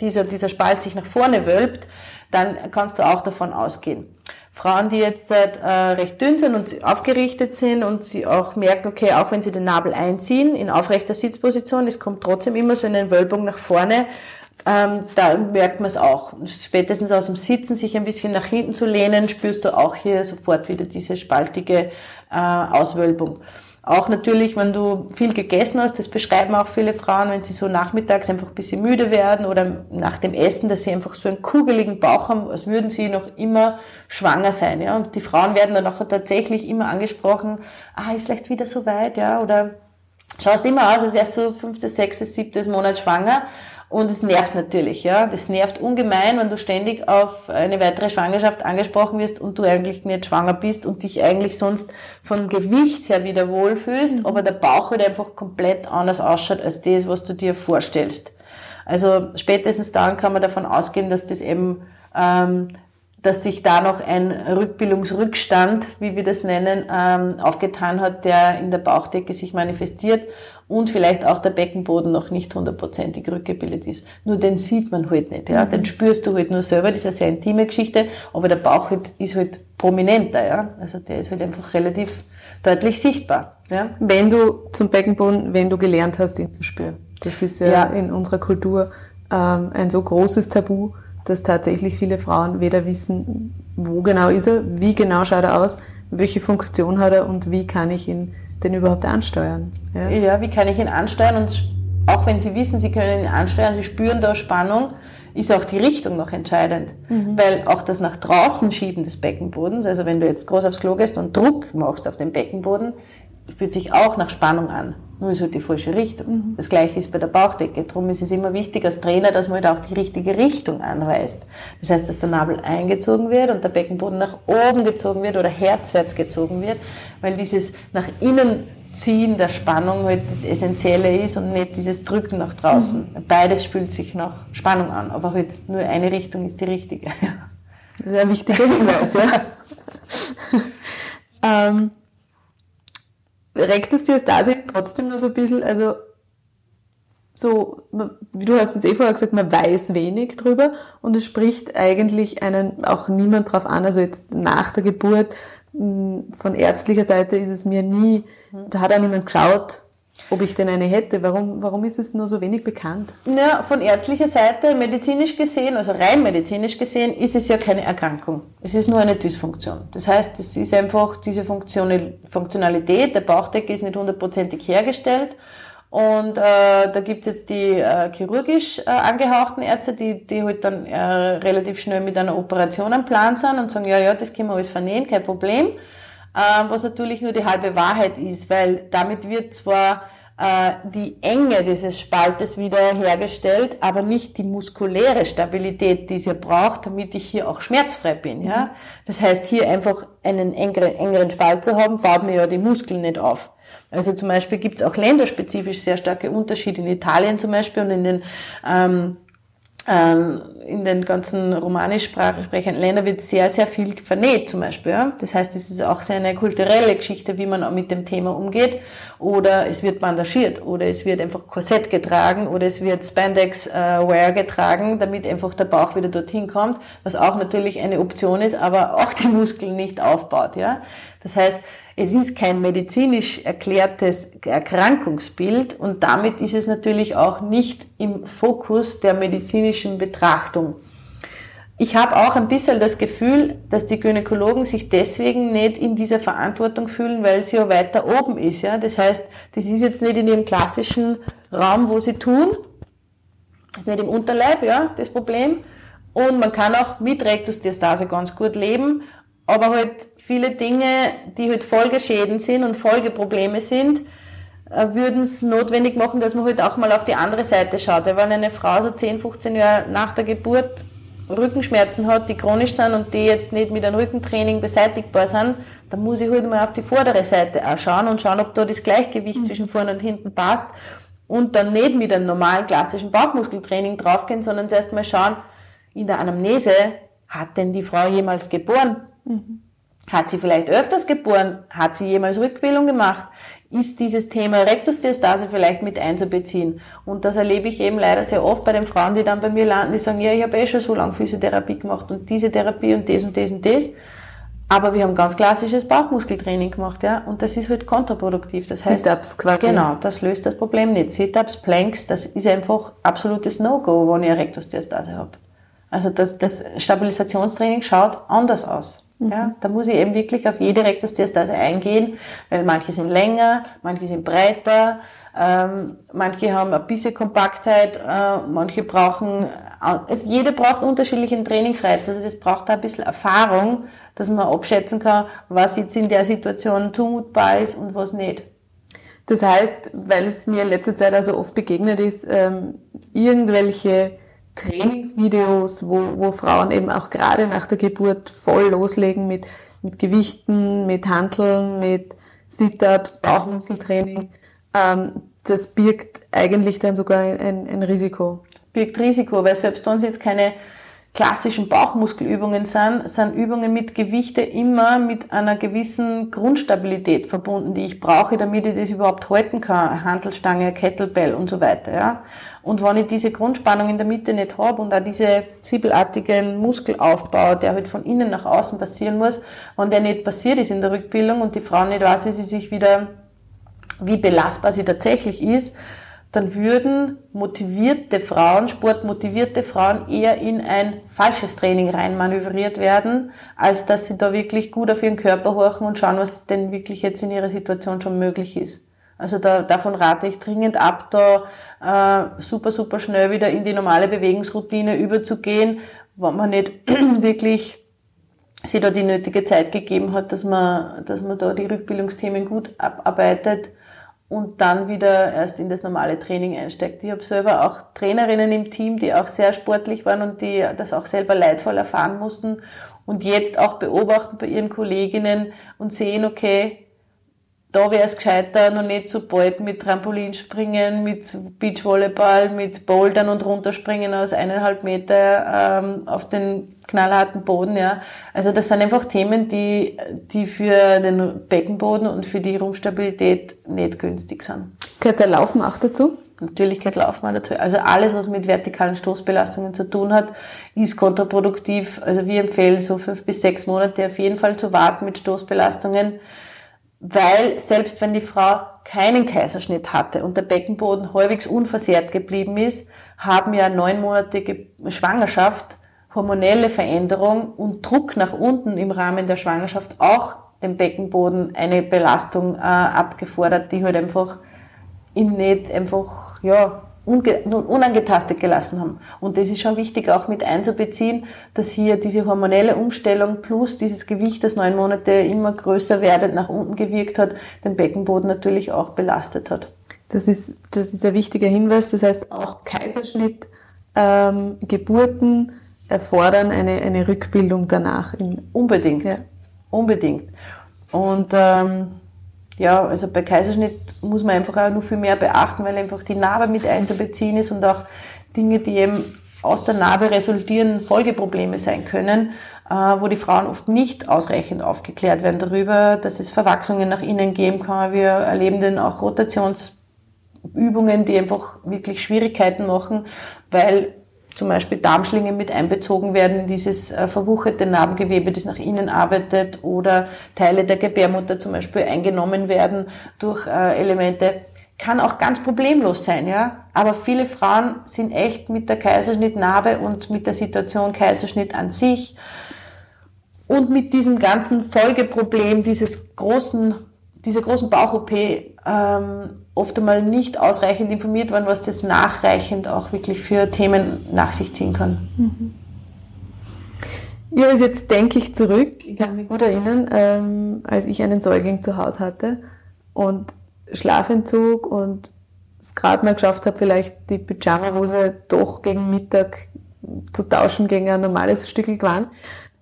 dieser, dieser Spalt sich nach vorne wölbt, dann kannst du auch davon ausgehen. Frauen, die jetzt äh, recht dünn sind und aufgerichtet sind und sie auch merken, okay, auch wenn sie den Nabel einziehen in aufrechter Sitzposition, es kommt trotzdem immer so eine Wölbung nach vorne, ähm, da merkt man es auch. Spätestens aus dem Sitzen sich ein bisschen nach hinten zu lehnen, spürst du auch hier sofort wieder diese spaltige äh, Auswölbung. Auch natürlich, wenn du viel gegessen hast, das beschreiben auch viele Frauen, wenn sie so nachmittags einfach ein bisschen müde werden oder nach dem Essen, dass sie einfach so einen kugeligen Bauch haben, als würden sie noch immer schwanger sein. Ja? Und die Frauen werden dann auch tatsächlich immer angesprochen, ah, ist vielleicht wieder so weit, ja, oder schaust immer aus, als wärst du fünftes, sechstes, siebtes Monat schwanger. Und es nervt natürlich, ja. Das nervt ungemein, wenn du ständig auf eine weitere Schwangerschaft angesprochen wirst und du eigentlich nicht schwanger bist und dich eigentlich sonst vom Gewicht her wieder wohlfühlst, mhm. aber der Bauch halt einfach komplett anders ausschaut als das, was du dir vorstellst. Also spätestens dann kann man davon ausgehen, dass das eben, ähm, dass sich da noch ein Rückbildungsrückstand, wie wir das nennen, ähm, aufgetan hat, der in der Bauchdecke sich manifestiert und vielleicht auch der Beckenboden noch nicht hundertprozentig rückgebildet ist. Nur den sieht man halt nicht, ja. Mhm. Den spürst du halt nur selber, das ist eine sehr intime Geschichte, aber der Bauch halt, ist halt prominenter, ja. Also der ist halt einfach relativ deutlich sichtbar, ja. Wenn du zum Beckenboden, wenn du gelernt hast, ihn zu spüren. Das ist ja, ja. in unserer Kultur ähm, ein so großes Tabu, dass tatsächlich viele Frauen weder wissen, wo genau ist er, wie genau schaut er aus, welche Funktion hat er und wie kann ich ihn denn überhaupt ansteuern? Ja? ja, wie kann ich ihn ansteuern? Und auch wenn Sie wissen, Sie können ihn ansteuern, Sie spüren da Spannung, ist auch die Richtung noch entscheidend. Mhm. Weil auch das nach draußen schieben des Beckenbodens, also wenn du jetzt groß aufs Klo gehst und Druck machst auf den Beckenboden, fühlt sich auch nach Spannung an. Nur ist halt die falsche Richtung. Mhm. Das gleiche ist bei der Bauchdecke. Darum ist es immer wichtig als Trainer, dass man halt auch die richtige Richtung anweist. Das heißt, dass der Nabel eingezogen wird und der Beckenboden nach oben gezogen wird oder herzwärts gezogen wird, weil dieses nach innen Ziehen der Spannung halt das Essentielle ist und nicht dieses Drücken nach draußen. Mhm. Beides spült sich nach Spannung an, aber halt nur eine Richtung ist die richtige. Das ist ein wichtiger Hinweis, ja. ähm, regt es dir das jetzt trotzdem noch so ein bisschen, also so, wie du hast es eh vorher gesagt, man weiß wenig drüber und es spricht eigentlich einen auch niemand drauf an, also jetzt nach der Geburt von ärztlicher Seite ist es mir nie, da hat auch niemand geschaut, ob ich denn eine hätte. Warum, warum ist es nur so wenig bekannt? Ja, von ärztlicher Seite, medizinisch gesehen, also rein medizinisch gesehen, ist es ja keine Erkrankung. Es ist nur eine Dysfunktion. Das heißt, es ist einfach diese Funktionalität, der Bauchdecke ist nicht hundertprozentig hergestellt. Und äh, da gibt's jetzt die äh, chirurgisch äh, angehauchten Ärzte, die, die halt dann äh, relativ schnell mit einer Operation am Plan sind und sagen, ja, ja, das können wir alles vernehmen, kein Problem. Äh, was natürlich nur die halbe Wahrheit ist, weil damit wird zwar äh, die Enge dieses Spaltes wieder hergestellt, aber nicht die muskuläre Stabilität, die es ja braucht, damit ich hier auch schmerzfrei bin. Ja? Das heißt, hier einfach einen engeren, engeren Spalt zu haben, baut mir ja die Muskeln nicht auf. Also zum Beispiel gibt es auch länderspezifisch sehr starke Unterschiede in Italien zum Beispiel und in den ähm, ähm, in den ganzen romanisch sprechenden Ländern wird sehr, sehr viel vernäht zum Beispiel. Das heißt, es ist auch sehr eine kulturelle Geschichte, wie man auch mit dem Thema umgeht. Oder es wird bandagiert oder es wird einfach Korsett getragen oder es wird Spandex-Wear äh, getragen, damit einfach der Bauch wieder dorthin kommt, was auch natürlich eine Option ist, aber auch die Muskeln nicht aufbaut. Ja? Das heißt, es ist kein medizinisch erklärtes Erkrankungsbild und damit ist es natürlich auch nicht im Fokus der medizinischen Betrachtung. Ich habe auch ein bisschen das Gefühl, dass die Gynäkologen sich deswegen nicht in dieser Verantwortung fühlen, weil sie ja weiter oben ist. Ja? Das heißt, das ist jetzt nicht in ihrem klassischen Raum, wo sie tun, das ist nicht im Unterleib, ja, das Problem. Und man kann auch mit Rektusdiastase ganz gut leben, aber halt viele Dinge, die halt Folgeschäden sind und Folgeprobleme sind, äh, würden es notwendig machen, dass man halt auch mal auf die andere Seite schaut. Weil wenn eine Frau so 10, 15 Jahre nach der Geburt Rückenschmerzen hat, die chronisch sind und die jetzt nicht mit einem Rückentraining beseitigbar sind, dann muss ich halt mal auf die vordere Seite auch schauen und schauen, ob da das Gleichgewicht mhm. zwischen vorne und hinten passt und dann nicht mit einem normalen klassischen Bauchmuskeltraining draufgehen, sondern zuerst mal schauen, in der Anamnese, hat denn die Frau jemals geboren? Mhm. Hat sie vielleicht öfters geboren? Hat sie jemals Rückbildung gemacht? Ist dieses Thema Rektusdiastase vielleicht mit einzubeziehen? Und das erlebe ich eben leider sehr oft bei den Frauen, die dann bei mir landen, die sagen, ja, ich habe eh schon so lange Physiotherapie gemacht und diese Therapie und das und das und das. Aber wir haben ganz klassisches Bauchmuskeltraining gemacht, ja, und das ist halt kontraproduktiv. Das heißt, Sit-ups quasi. Genau, das löst das Problem nicht. Sit-ups, Planks, das ist einfach absolutes No-Go, wenn ich eine Rektusdiastase habe. Also das, das Stabilisationstraining schaut anders aus. Mhm. Ja, da muss ich eben wirklich auf jede Rektusdiastase eingehen, weil manche sind länger, manche sind breiter, ähm, manche haben ein bisschen Kompaktheit, äh, manche brauchen, also jede braucht unterschiedlichen Trainingsreiz. Also das braucht da ein bisschen Erfahrung, dass man abschätzen kann, was jetzt in der Situation zumutbar ist und was nicht. Das heißt, weil es mir in letzter Zeit also oft begegnet ist, ähm, irgendwelche Trainingsvideos, wo, wo Frauen eben auch gerade nach der Geburt voll loslegen mit, mit Gewichten, mit Hanteln, mit Sit-ups, Bauchmuskeltraining, ähm, das birgt eigentlich dann sogar ein, ein Risiko. Birgt Risiko, weil selbst wenn sie jetzt keine klassischen Bauchmuskelübungen sind, sind Übungen mit Gewichte immer mit einer gewissen Grundstabilität verbunden, die ich brauche, damit ich das überhaupt halten kann. Handelstange, Kettlebell und so weiter, ja. Und wenn ich diese Grundspannung in der Mitte nicht habe und auch diese ziebelartigen Muskelaufbau, der halt von innen nach außen passieren muss, wenn der nicht passiert ist in der Rückbildung und die Frau nicht weiß, wie sie sich wieder, wie belastbar sie tatsächlich ist, dann würden motivierte Frauen, sportmotivierte Frauen eher in ein falsches Training reinmanövriert werden, als dass sie da wirklich gut auf ihren Körper horchen und schauen, was denn wirklich jetzt in ihrer Situation schon möglich ist. Also da, davon rate ich dringend ab, da äh, super, super schnell wieder in die normale Bewegungsroutine überzugehen, wenn man nicht wirklich sich da die nötige Zeit gegeben hat, dass man, dass man da die Rückbildungsthemen gut abarbeitet und dann wieder erst in das normale Training einsteigt. Ich habe selber auch Trainerinnen im Team, die auch sehr sportlich waren und die das auch selber leidvoll erfahren mussten und jetzt auch beobachten bei ihren Kolleginnen und sehen, okay, da wäre es gescheiter, noch nicht so bald mit Trampolinspringen, mit Beachvolleyball, mit Bouldern und runterspringen aus eineinhalb Meter ähm, auf den knallharten Boden. Ja. Also das sind einfach Themen, die, die für den Beckenboden und für die Rumpfstabilität nicht günstig sind. Gehört der Laufen auch dazu? Natürlich gehört Laufen auch dazu. Also alles, was mit vertikalen Stoßbelastungen zu tun hat, ist kontraproduktiv. Also wir empfehlen so fünf bis sechs Monate auf jeden Fall zu warten mit Stoßbelastungen weil selbst wenn die Frau keinen Kaiserschnitt hatte und der Beckenboden halbwegs unversehrt geblieben ist, haben ja neunmonatige Schwangerschaft, hormonelle Veränderung und Druck nach unten im Rahmen der Schwangerschaft auch dem Beckenboden eine Belastung äh, abgefordert, die halt einfach ihn nicht einfach, ja, unangetastet gelassen haben. Und das ist schon wichtig auch mit einzubeziehen, dass hier diese hormonelle Umstellung plus dieses Gewicht, das neun Monate immer größer werdend nach unten gewirkt hat, den Beckenboden natürlich auch belastet hat. Das ist, das ist ein wichtiger Hinweis. Das heißt, auch Kaiserschnitt, ähm, Geburten erfordern eine, eine Rückbildung danach. Unbedingt. Ja. Unbedingt. Und ähm, ja, also bei Kaiserschnitt muss man einfach auch nur viel mehr beachten, weil einfach die Narbe mit einzubeziehen ist und auch Dinge, die eben aus der Narbe resultieren, Folgeprobleme sein können, äh, wo die Frauen oft nicht ausreichend aufgeklärt werden darüber, dass es Verwachsungen nach innen geben kann. Wir erleben dann auch Rotationsübungen, die einfach wirklich Schwierigkeiten machen, weil zum Beispiel Darmschlingen mit einbezogen werden in dieses äh, verwucherte Narbengewebe, das nach innen arbeitet oder Teile der Gebärmutter zum Beispiel eingenommen werden durch äh, Elemente. Kann auch ganz problemlos sein, ja. Aber viele Frauen sind echt mit der Kaiserschnittnarbe und mit der Situation Kaiserschnitt an sich und mit diesem ganzen Folgeproblem dieses großen, dieser großen Bauch-OP ähm, oft einmal nicht ausreichend informiert waren, was das nachreichend auch wirklich für Themen nach sich ziehen kann. Mhm. Ja, also jetzt denke ich zurück, ich kann mich gut erinnern, ähm, als ich einen Säugling zu Hause hatte und Schlafentzug und es gerade mal geschafft habe, vielleicht die Pyjama-Hose doch gegen Mittag zu tauschen gegen ein normales Stück Gewand.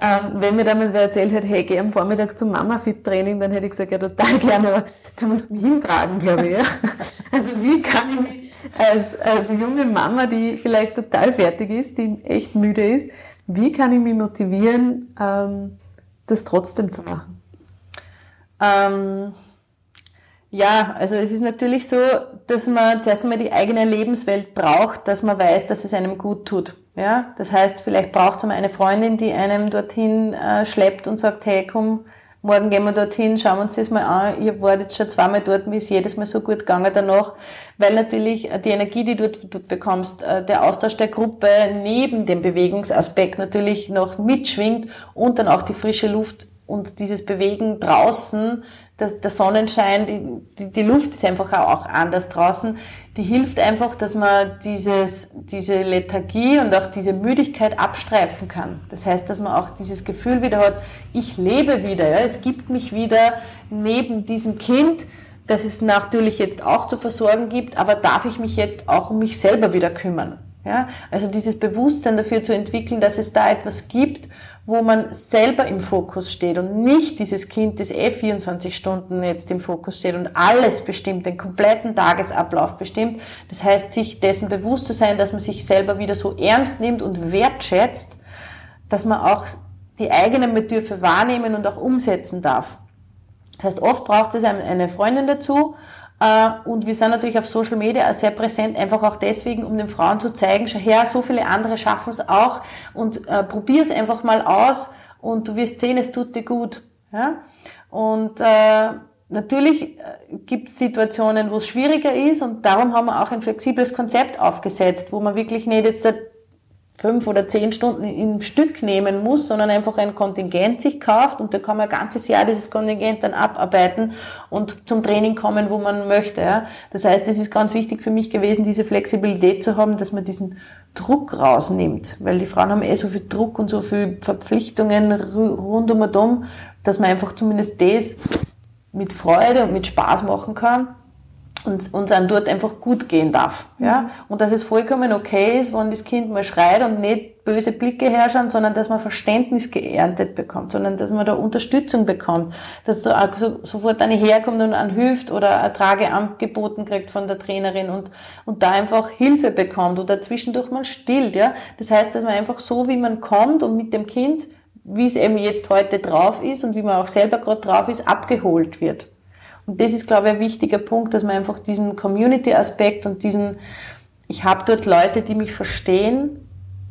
Ähm, wenn mir damals wer erzählt hätte, hey, geh am Vormittag zum Mama-Fit-Training, dann hätte ich gesagt, ja, total gerne, aber du musst mich hintragen, glaube ich. Ja. Also wie kann ich mich als, als junge Mama, die vielleicht total fertig ist, die echt müde ist, wie kann ich mich motivieren, ähm, das trotzdem zu machen? Ähm, ja, also es ist natürlich so, dass man zuerst einmal die eigene Lebenswelt braucht, dass man weiß, dass es einem gut tut. Ja, das heißt, vielleicht braucht es einmal eine Freundin, die einem dorthin äh, schleppt und sagt, hey, komm, morgen gehen wir dorthin, schauen wir uns das mal an. Ich war jetzt schon zweimal dort, mir ist jedes Mal so gut gegangen danach, weil natürlich die Energie, die du dort bekommst, äh, der Austausch der Gruppe neben dem Bewegungsaspekt natürlich noch mitschwingt und dann auch die frische Luft und dieses Bewegen draußen, das, der Sonnenschein, die, die, die Luft ist einfach auch anders draußen die hilft einfach, dass man dieses, diese Lethargie und auch diese Müdigkeit abstreifen kann. Das heißt, dass man auch dieses Gefühl wieder hat, ich lebe wieder, ja, es gibt mich wieder neben diesem Kind, das es natürlich jetzt auch zu versorgen gibt, aber darf ich mich jetzt auch um mich selber wieder kümmern? Ja, also dieses Bewusstsein dafür zu entwickeln, dass es da etwas gibt, wo man selber im Fokus steht und nicht dieses Kind, das eh 24 Stunden jetzt im Fokus steht und alles bestimmt, den kompletten Tagesablauf bestimmt. Das heißt, sich dessen bewusst zu sein, dass man sich selber wieder so ernst nimmt und wertschätzt, dass man auch die eigenen Bedürfe wahrnehmen und auch umsetzen darf. Das heißt, oft braucht es eine Freundin dazu, und wir sind natürlich auf Social Media sehr präsent, einfach auch deswegen, um den Frauen zu zeigen, schau her, so viele andere schaffen es auch und äh, probier es einfach mal aus und du wirst sehen, es tut dir gut. Ja? Und äh, natürlich äh, gibt es Situationen, wo es schwieriger ist und darum haben wir auch ein flexibles Konzept aufgesetzt, wo man wirklich nicht jetzt fünf oder zehn Stunden im Stück nehmen muss, sondern einfach ein Kontingent sich kauft und da kann man ein ganzes Jahr dieses Kontingent dann abarbeiten und zum Training kommen, wo man möchte. Das heißt, es ist ganz wichtig für mich gewesen, diese Flexibilität zu haben, dass man diesen Druck rausnimmt, weil die Frauen haben eh so viel Druck und so viel Verpflichtungen rund um und um, dass man einfach zumindest das mit Freude und mit Spaß machen kann und uns an dort einfach gut gehen darf. Ja? Mhm. Und dass es vollkommen okay ist, wenn das Kind mal schreit und nicht böse Blicke herrschauen, sondern dass man Verständnis geerntet bekommt, sondern dass man da Unterstützung bekommt, dass so, so, sofort eine herkommt und an hilft oder eine Trage angeboten kriegt von der Trainerin und, und da einfach Hilfe bekommt oder zwischendurch mal stillt. Ja? Das heißt, dass man einfach so, wie man kommt und mit dem Kind, wie es eben jetzt heute drauf ist und wie man auch selber gerade drauf ist, abgeholt wird. Und das ist, glaube ich, ein wichtiger Punkt, dass man einfach diesen Community-Aspekt und diesen, ich habe dort Leute, die mich verstehen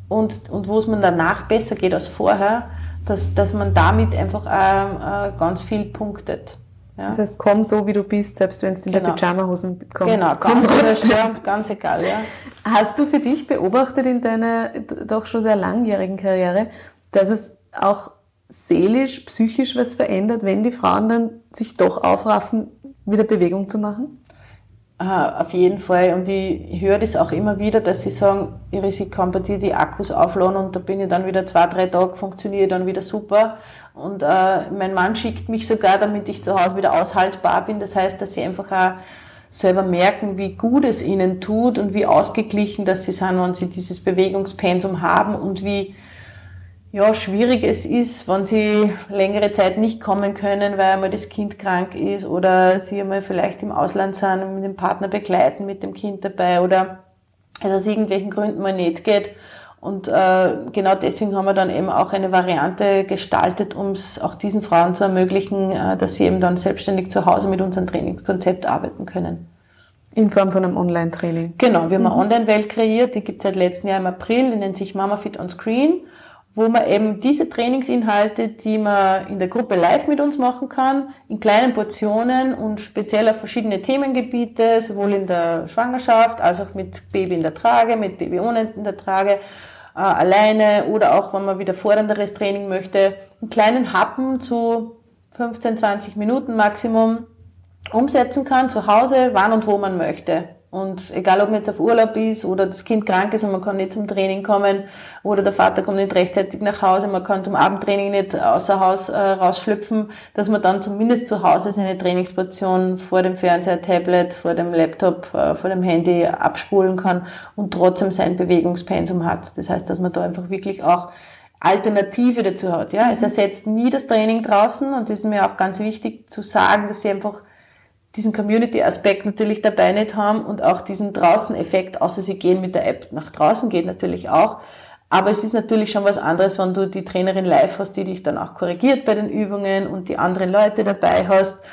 und, und wo es mir danach besser geht als vorher, dass, dass man damit einfach äh, äh, ganz viel punktet. Ja. Das heißt, komm so, wie du bist, selbst wenn du in genau. der Pyjama-Hosen kommst. Genau, komm trotzdem. ganz egal. Ja. Hast du für dich beobachtet in deiner doch schon sehr langjährigen Karriere, dass es auch seelisch, psychisch was verändert, wenn die Frauen dann sich doch aufraffen, wieder Bewegung zu machen? Aha, auf jeden Fall. Und ich höre das auch immer wieder, dass sie sagen, bei dir die Akkus aufladen und da bin ich dann wieder zwei, drei Tage, funktioniert dann wieder super. Und äh, mein Mann schickt mich sogar, damit ich zu Hause wieder aushaltbar bin. Das heißt, dass sie einfach auch selber merken, wie gut es ihnen tut und wie ausgeglichen dass sie sind, wenn sie dieses Bewegungspensum haben und wie ja, schwierig es ist, wenn sie längere Zeit nicht kommen können, weil einmal das Kind krank ist oder sie einmal vielleicht im Ausland sind und mit dem Partner begleiten mit dem Kind dabei oder es aus irgendwelchen Gründen mal nicht geht. Und äh, genau deswegen haben wir dann eben auch eine Variante gestaltet, um es auch diesen Frauen zu ermöglichen, äh, dass sie eben dann selbstständig zu Hause mit unserem Trainingskonzept arbeiten können. In Form von einem Online-Training? Genau, wir haben eine mhm. Online-Welt kreiert, die gibt es seit letztem Jahr im April, die nennt sich Mama Fit on Screen wo man eben diese Trainingsinhalte, die man in der Gruppe live mit uns machen kann, in kleinen Portionen und speziell auf verschiedene Themengebiete, sowohl in der Schwangerschaft als auch mit Baby in der Trage, mit Baby ohne in der Trage, äh, alleine oder auch, wenn man wieder fordernderes Training möchte, in kleinen Happen zu 15, 20 Minuten Maximum umsetzen kann, zu Hause, wann und wo man möchte. Und egal, ob man jetzt auf Urlaub ist oder das Kind krank ist und man kann nicht zum Training kommen oder der Vater kommt nicht rechtzeitig nach Hause, man kann zum Abendtraining nicht außer Haus äh, rausschlüpfen, dass man dann zumindest zu Hause seine Trainingsportion vor dem Fernseher, Tablet, vor dem Laptop, äh, vor dem Handy abspulen kann und trotzdem sein Bewegungspensum hat. Das heißt, dass man da einfach wirklich auch Alternative dazu hat. Ja, es ersetzt nie das Training draußen und das ist mir auch ganz wichtig zu sagen, dass sie einfach diesen Community-Aspekt natürlich dabei nicht haben und auch diesen Draußen-Effekt, außer sie gehen mit der App nach draußen, geht natürlich auch. Aber es ist natürlich schon was anderes, wenn du die Trainerin live hast, die dich dann auch korrigiert bei den Übungen und die anderen Leute dabei hast.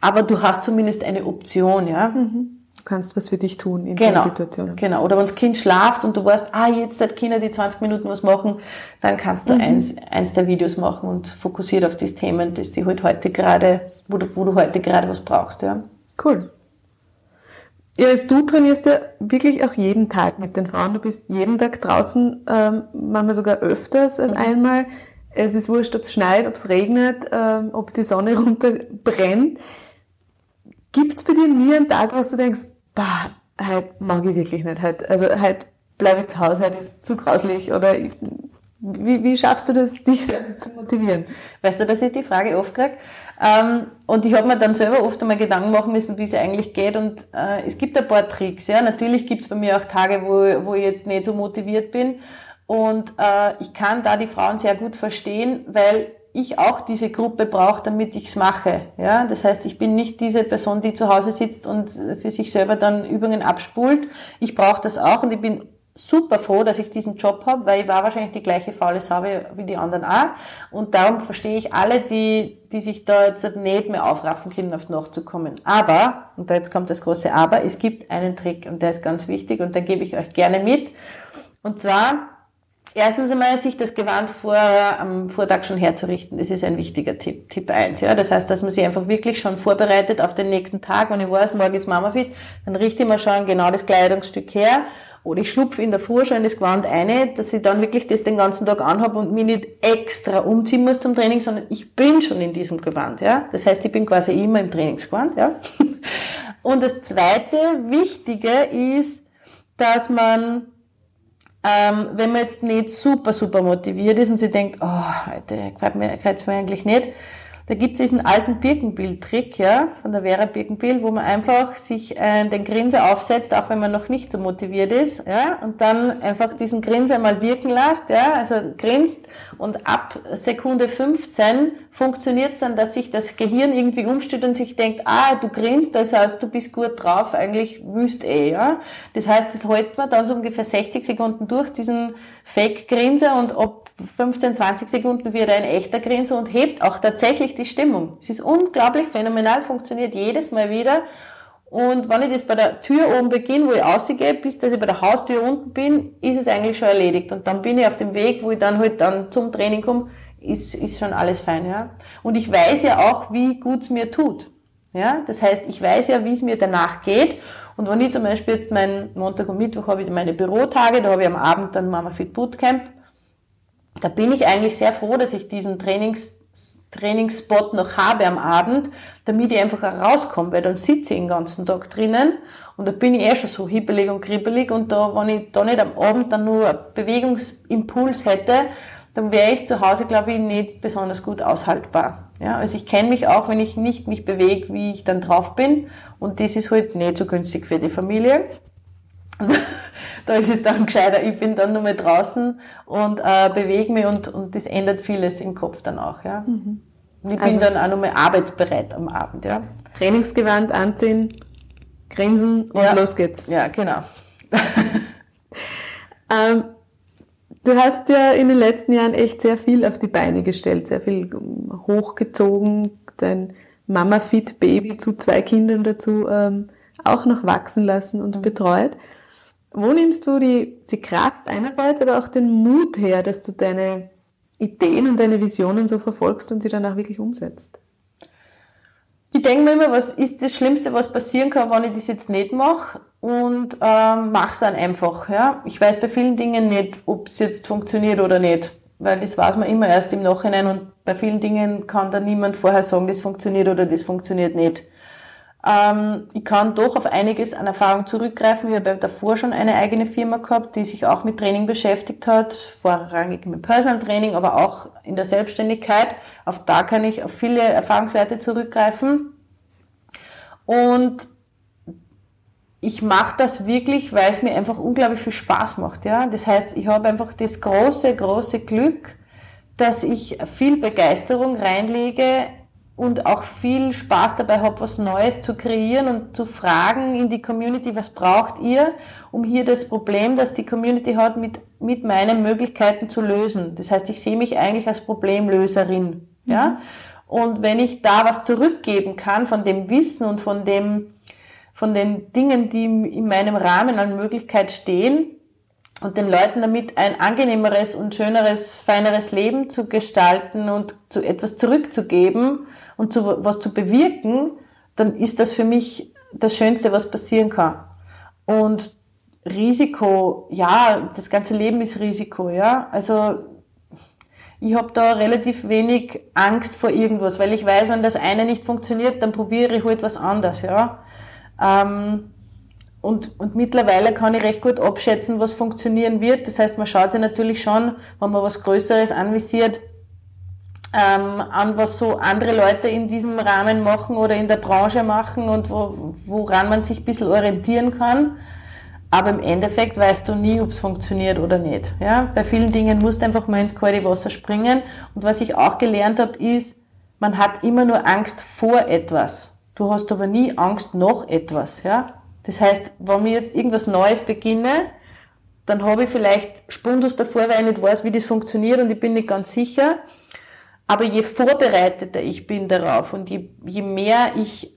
Aber du hast zumindest eine Option, ja. Mhm kannst was für dich tun in genau, der Situation. Genau. Oder wenn das Kind schlaft und du weißt, ah, jetzt seit Kinder die 20 Minuten was machen, dann kannst du mhm. eins, eins der Videos machen und fokussiert auf die Themen, dass die halt heute gerade, wo du, wo du heute gerade was brauchst, ja. Cool. Ja, also du trainierst ja wirklich auch jeden Tag mit den Frauen. Du bist jeden Tag draußen, ähm, manchmal sogar öfters als mhm. einmal. Es ist wurscht, ob es schneit, ob es regnet, ähm, ob die Sonne runterbrennt. Gibt es bei dir nie einen Tag, wo du denkst, bah, halt mag ich wirklich nicht. Halt, also halt bleibe ich zu Hause, halt ist zu grauslich oder wie, wie schaffst du das, dich selbst zu motivieren? Weißt du, dass ich die Frage oft kriege. Ähm, und ich habe mir dann selber oft einmal Gedanken machen müssen, wie es eigentlich geht. Und äh, es gibt ein paar Tricks. Ja, Natürlich gibt es bei mir auch Tage, wo, wo ich jetzt nicht so motiviert bin. Und äh, ich kann da die Frauen sehr gut verstehen, weil ich auch diese Gruppe brauche, damit ich's mache. Ja, das heißt, ich bin nicht diese Person, die zu Hause sitzt und für sich selber dann Übungen abspult. Ich brauche das auch und ich bin super froh, dass ich diesen Job habe, weil ich war wahrscheinlich die gleiche faule Saube wie die anderen auch. Und darum verstehe ich alle, die, die sich da jetzt nicht mehr aufraffen können, auf nachzukommen. Aber, und da jetzt kommt das große Aber, es gibt einen Trick und der ist ganz wichtig und den gebe ich euch gerne mit. Und zwar, Erstens einmal, sich das Gewand vor, am Vortag schon herzurichten. Das ist ein wichtiger Tipp. Tipp eins. Ja. Das heißt, dass man sich einfach wirklich schon vorbereitet auf den nächsten Tag. Wenn ich weiß, morgen ist Mama fit, dann richte ich mir schon genau das Kleidungsstück her. Oder ich schlupfe in der Früh schon das Gewand ein, dass ich dann wirklich das den ganzen Tag anhabe und mich nicht extra umziehen muss zum Training, sondern ich bin schon in diesem Gewand. Ja. Das heißt, ich bin quasi immer im Trainingsgewand. Ja. Und das zweite Wichtige ist, dass man ähm, wenn man jetzt nicht super, super motiviert ist und sie denkt, oh, heute gefällt mir, mir eigentlich nicht, da gibt es diesen alten Birkenbill-Trick, ja, von der Vera Birkenbill, wo man einfach sich äh, den Grinser aufsetzt, auch wenn man noch nicht so motiviert ist, ja, und dann einfach diesen Grinser mal wirken lässt, ja, also grinst und ab Sekunde 15 funktioniert es dann, dass sich das Gehirn irgendwie umstellt und sich denkt, ah, du grinst, das heißt, du bist gut drauf, eigentlich wüsst eh, ja. Das heißt, das hält man dann so ungefähr 60 Sekunden durch, diesen Fake-Grinser und ob 15, 20 Sekunden wird ein echter Grinser und hebt auch tatsächlich die Stimmung. Es ist unglaublich phänomenal, funktioniert jedes Mal wieder. Und wenn ich das bei der Tür oben beginne, wo ich rausgehe, bis dass ich bei der Haustür unten bin, ist es eigentlich schon erledigt. Und dann bin ich auf dem Weg, wo ich dann halt dann zum Training komme, ist, ist schon alles fein, ja. Und ich weiß ja auch, wie gut es mir tut. Ja, das heißt, ich weiß ja, wie es mir danach geht. Und wenn ich zum Beispiel jetzt meinen Montag und Mittwoch habe ich meine Bürotage, da habe ich am Abend dann Mama Fit Bootcamp, da bin ich eigentlich sehr froh, dass ich diesen Trainings, Trainingsspot noch habe am Abend, damit ich einfach rauskomme, weil dann sitze ich den ganzen Tag drinnen und da bin ich eh schon so hibbelig und kribbelig und da, wenn ich da nicht am Abend dann nur Bewegungsimpuls hätte, dann wäre ich zu Hause, glaube ich, nicht besonders gut aushaltbar. Ja, also ich kenne mich auch, wenn ich nicht mich bewege, wie ich dann drauf bin und das ist halt nicht so günstig für die Familie. Da ist es dann gescheiter, ich bin dann nur mal draußen und äh, bewege mich und, und das ändert vieles im Kopf dann auch. Ja. Mhm. Ich bin also, dann auch nochmal arbeitsbereit am Abend. Ja. Trainingsgewand anziehen, grinsen und ja. los geht's. Ja, genau. ähm, du hast ja in den letzten Jahren echt sehr viel auf die Beine gestellt, sehr viel hochgezogen, dein Mama-Fit-Baby zu zwei Kindern dazu ähm, auch noch wachsen lassen und mhm. betreut. Wo nimmst du die, die Kraft einerseits, aber auch den Mut her, dass du deine Ideen und deine Visionen so verfolgst und sie dann auch wirklich umsetzt? Ich denke mir immer, was ist das Schlimmste, was passieren kann, wenn ich das jetzt nicht mache und ähm, es dann einfach. Ja? Ich weiß bei vielen Dingen nicht, ob es jetzt funktioniert oder nicht, weil das weiß man immer erst im Nachhinein und bei vielen Dingen kann da niemand vorher sagen, das funktioniert oder das funktioniert nicht. Ähm, ich kann doch auf einiges an Erfahrung zurückgreifen. Ich habe davor schon eine eigene Firma gehabt, die sich auch mit Training beschäftigt hat, vorrangig mit Personal Training, aber auch in der Selbstständigkeit. Auf da kann ich auf viele Erfahrungswerte zurückgreifen. Und ich mache das wirklich, weil es mir einfach unglaublich viel Spaß macht. Ja? Das heißt, ich habe einfach das große, große Glück, dass ich viel Begeisterung reinlege und auch viel Spaß dabei habe, was Neues zu kreieren und zu fragen in die Community, was braucht ihr, um hier das Problem, das die Community hat, mit, mit meinen Möglichkeiten zu lösen. Das heißt, ich sehe mich eigentlich als Problemlöserin. Ja? Und wenn ich da was zurückgeben kann von dem Wissen und von dem, von den Dingen, die in meinem Rahmen an Möglichkeit stehen, und den Leuten damit ein angenehmeres und schöneres, feineres Leben zu gestalten und zu etwas zurückzugeben und zu, was zu bewirken, dann ist das für mich das Schönste, was passieren kann. Und Risiko, ja, das ganze Leben ist Risiko, ja. Also ich habe da relativ wenig Angst vor irgendwas, weil ich weiß, wenn das eine nicht funktioniert, dann probiere ich halt was anderes, ja. Ähm, und, und mittlerweile kann ich recht gut abschätzen, was funktionieren wird. Das heißt, man schaut sich natürlich schon, wenn man was Größeres anvisiert, ähm, an, was so andere Leute in diesem Rahmen machen oder in der Branche machen und wo, woran man sich ein bisschen orientieren kann. Aber im Endeffekt weißt du nie, ob es funktioniert oder nicht. Ja? Bei vielen Dingen musst du einfach mal ins kalte Wasser springen. Und was ich auch gelernt habe, ist, man hat immer nur Angst vor etwas. Du hast aber nie Angst nach etwas. Ja? Das heißt, wenn ich jetzt irgendwas Neues beginne, dann habe ich vielleicht Spundus davor, weil ich nicht weiß, wie das funktioniert und ich bin nicht ganz sicher. Aber je vorbereiteter ich bin darauf und je, je mehr ich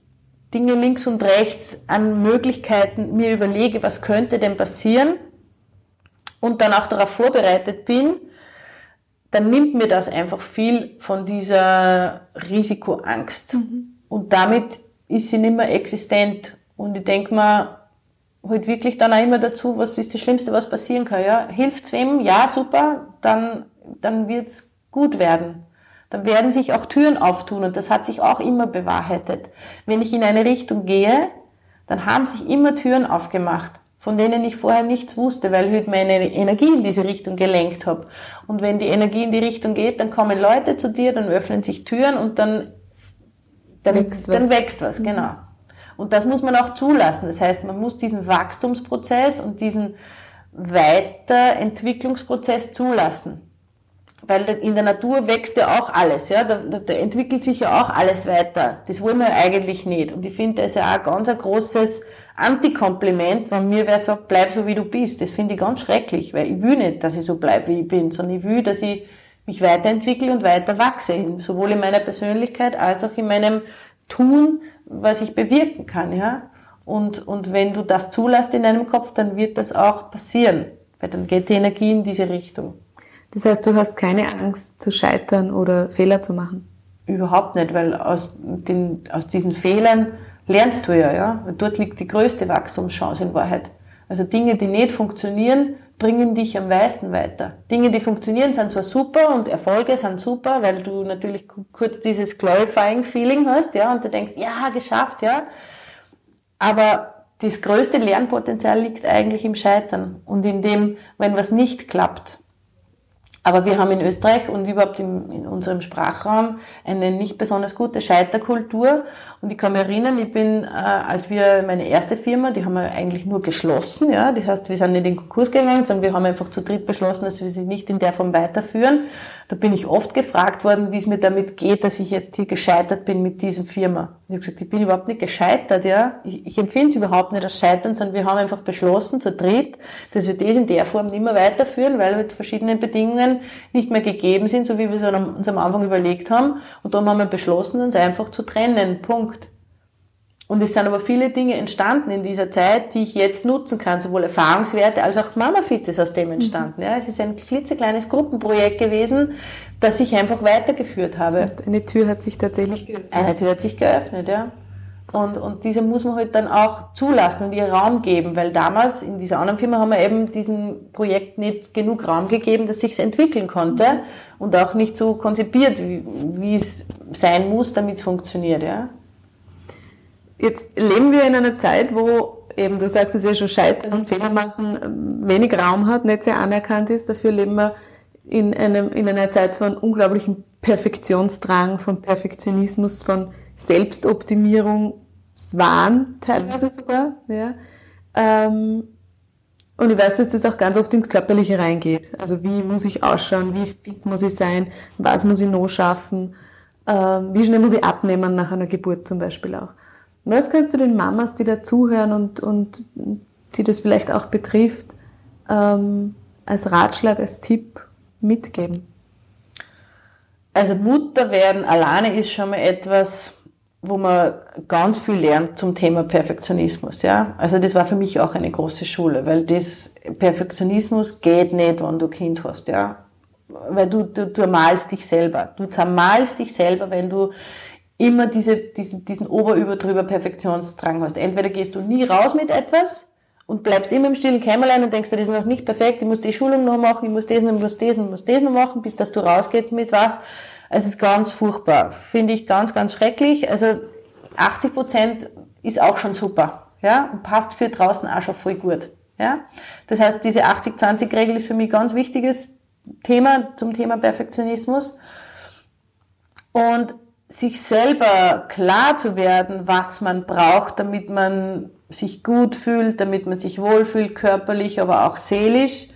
Dinge links und rechts an Möglichkeiten mir überlege, was könnte denn passieren und dann auch darauf vorbereitet bin, dann nimmt mir das einfach viel von dieser Risikoangst. Mhm. Und damit ist sie nicht mehr existent. Und ich denke mir halt wirklich dann auch immer dazu, was ist das Schlimmste, was passieren kann. Ja? Hilft's wem? Ja, super, dann, dann wird's gut werden. Dann werden sich auch Türen auftun und das hat sich auch immer bewahrheitet. Wenn ich in eine Richtung gehe, dann haben sich immer Türen aufgemacht, von denen ich vorher nichts wusste, weil ich halt meine Energie in diese Richtung gelenkt habe. Und wenn die Energie in die Richtung geht, dann kommen Leute zu dir, dann öffnen sich Türen und dann, dann wächst was. Dann wächst was, genau. Und das muss man auch zulassen. Das heißt, man muss diesen Wachstumsprozess und diesen Weiterentwicklungsprozess zulassen. Weil in der Natur wächst ja auch alles, ja, da, da entwickelt sich ja auch alles weiter. Das wollen wir eigentlich nicht. Und ich finde, das ist ja auch ganz ein großes Antikompliment, wenn mir wer sagt, bleib so wie du bist. Das finde ich ganz schrecklich, weil ich will nicht, dass ich so bleibe, wie ich bin, sondern ich will, dass ich mich weiterentwickle und weiter wachse, sowohl in meiner Persönlichkeit als auch in meinem Tun, was ich bewirken kann, ja. Und, und wenn du das zulässt in deinem Kopf, dann wird das auch passieren, weil dann geht die Energie in diese Richtung. Das heißt, du hast keine Angst zu scheitern oder Fehler zu machen? Überhaupt nicht, weil aus, den, aus diesen Fehlern lernst du ja, ja. Dort liegt die größte Wachstumschance in Wahrheit. Also Dinge, die nicht funktionieren, bringen dich am meisten weiter. Dinge, die funktionieren, sind zwar super und Erfolge sind super, weil du natürlich kurz dieses glorifying Feeling hast, ja, und du denkst, ja, geschafft, ja. Aber das größte Lernpotenzial liegt eigentlich im Scheitern und in dem, wenn was nicht klappt. Aber wir haben in Österreich und überhaupt in, in, unserem Sprachraum eine nicht besonders gute Scheiterkultur. Und ich kann mich erinnern, ich bin, äh, als wir meine erste Firma, die haben wir eigentlich nur geschlossen, ja. Das heißt, wir sind nicht in den Konkurs gegangen, sondern wir haben einfach zu dritt beschlossen, dass wir sie nicht in der Form weiterführen. Da bin ich oft gefragt worden, wie es mir damit geht, dass ich jetzt hier gescheitert bin mit dieser Firma. Ich habe gesagt, ich bin überhaupt nicht gescheitert, ja. Ich, ich empfinde es überhaupt nicht als Scheitern, sondern wir haben einfach beschlossen, zu dritt, dass wir das in der Form nicht mehr weiterführen, weil halt verschiedene Bedingungen nicht mehr gegeben sind, so wie wir es uns am Anfang überlegt haben. Und darum haben wir beschlossen, uns einfach zu trennen. Punkt. Und es sind aber viele Dinge entstanden in dieser Zeit, die ich jetzt nutzen kann, sowohl Erfahrungswerte als auch Mama Fit ist aus dem mhm. entstanden. Ja, es ist ein klitzekleines Gruppenprojekt gewesen, das ich einfach weitergeführt habe. Und eine Tür hat sich tatsächlich geöffnet. Eine Tür hat sich geöffnet, ja. Und, und diese muss man halt dann auch zulassen und ihr Raum geben, weil damals in dieser anderen Firma haben wir eben diesem Projekt nicht genug Raum gegeben, dass sich entwickeln konnte mhm. und auch nicht so konzipiert, wie, wie es sein muss, damit es funktioniert, ja. Jetzt leben wir in einer Zeit, wo eben, du sagst es ja schon, Scheitern und Fehler machen ähm, wenig Raum hat, nicht sehr anerkannt ist. Dafür leben wir in, einem, in einer Zeit von unglaublichem Perfektionsdrang, von Perfektionismus, von Selbstoptimierungswahn teilweise sogar. Ja. Ähm, und ich weiß, dass das auch ganz oft ins Körperliche reingeht. Also wie muss ich ausschauen, wie fit muss ich sein, was muss ich noch schaffen, ähm, wie schnell muss ich abnehmen nach einer Geburt zum Beispiel auch. Was kannst du den Mamas, die da zuhören und, und die das vielleicht auch betrifft, ähm, als Ratschlag, als Tipp mitgeben? Also Mutter werden alleine ist schon mal etwas, wo man ganz viel lernt zum Thema Perfektionismus, ja. Also das war für mich auch eine große Schule, weil das Perfektionismus geht nicht, wenn du Kind hast, ja. Weil du, du, du malst dich selber. Du zermalst dich selber, wenn du immer diese, diesen, diesen Oberüberdrüber Perfektionsdrang hast. Entweder gehst du nie raus mit etwas und bleibst immer im stillen Kämmerlein und denkst, das ist noch nicht perfekt, ich muss die Schulung noch machen, ich muss das und muss das und muss das noch machen, bis dass du rausgehst mit was es ist ganz furchtbar. Finde ich ganz, ganz schrecklich. Also 80 Prozent ist auch schon super. Ja, und passt für draußen auch schon voll gut. Ja, das heißt, diese 80-20-Regel ist für mich ein ganz wichtiges Thema zum Thema Perfektionismus. Und sich selber klar zu werden, was man braucht, damit man sich gut fühlt, damit man sich wohlfühlt, körperlich, aber auch seelisch,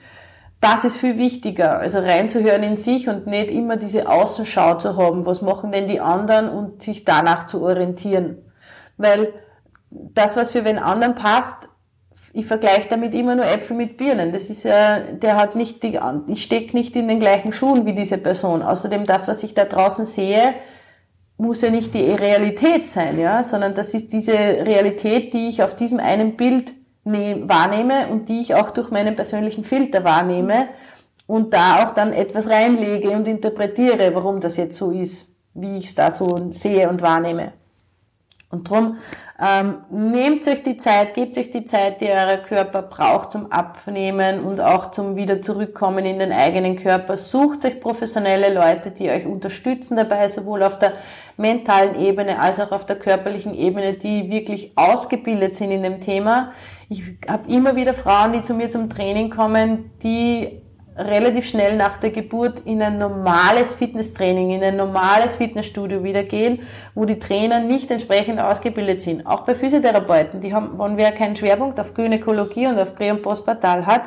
das ist viel wichtiger, also reinzuhören in sich und nicht immer diese Außenschau zu haben, was machen denn die anderen und sich danach zu orientieren. Weil das, was für den anderen passt, ich vergleiche damit immer nur Äpfel mit Birnen. Das ist ja, der hat nicht die, ich stecke nicht in den gleichen Schuhen wie diese Person. Außerdem das, was ich da draußen sehe, muss ja nicht die Realität sein, ja, sondern das ist diese Realität, die ich auf diesem einen Bild wahrnehme und die ich auch durch meinen persönlichen Filter wahrnehme und da auch dann etwas reinlege und interpretiere, warum das jetzt so ist, wie ich es da so sehe und wahrnehme. Und drum ähm, nehmt euch die Zeit, gebt euch die Zeit, die euer Körper braucht zum Abnehmen und auch zum wieder zurückkommen in den eigenen Körper. Sucht euch professionelle Leute, die euch unterstützen dabei, sowohl auf der mentalen Ebene als auch auf der körperlichen Ebene, die wirklich ausgebildet sind in dem Thema. Ich habe immer wieder Frauen, die zu mir zum Training kommen, die relativ schnell nach der Geburt in ein normales Fitnesstraining, in ein normales Fitnessstudio wieder gehen, wo die Trainer nicht entsprechend ausgebildet sind. Auch bei Physiotherapeuten, die haben, wenn wer keinen Schwerpunkt auf Gynäkologie und auf Prä- und Postpartal hat,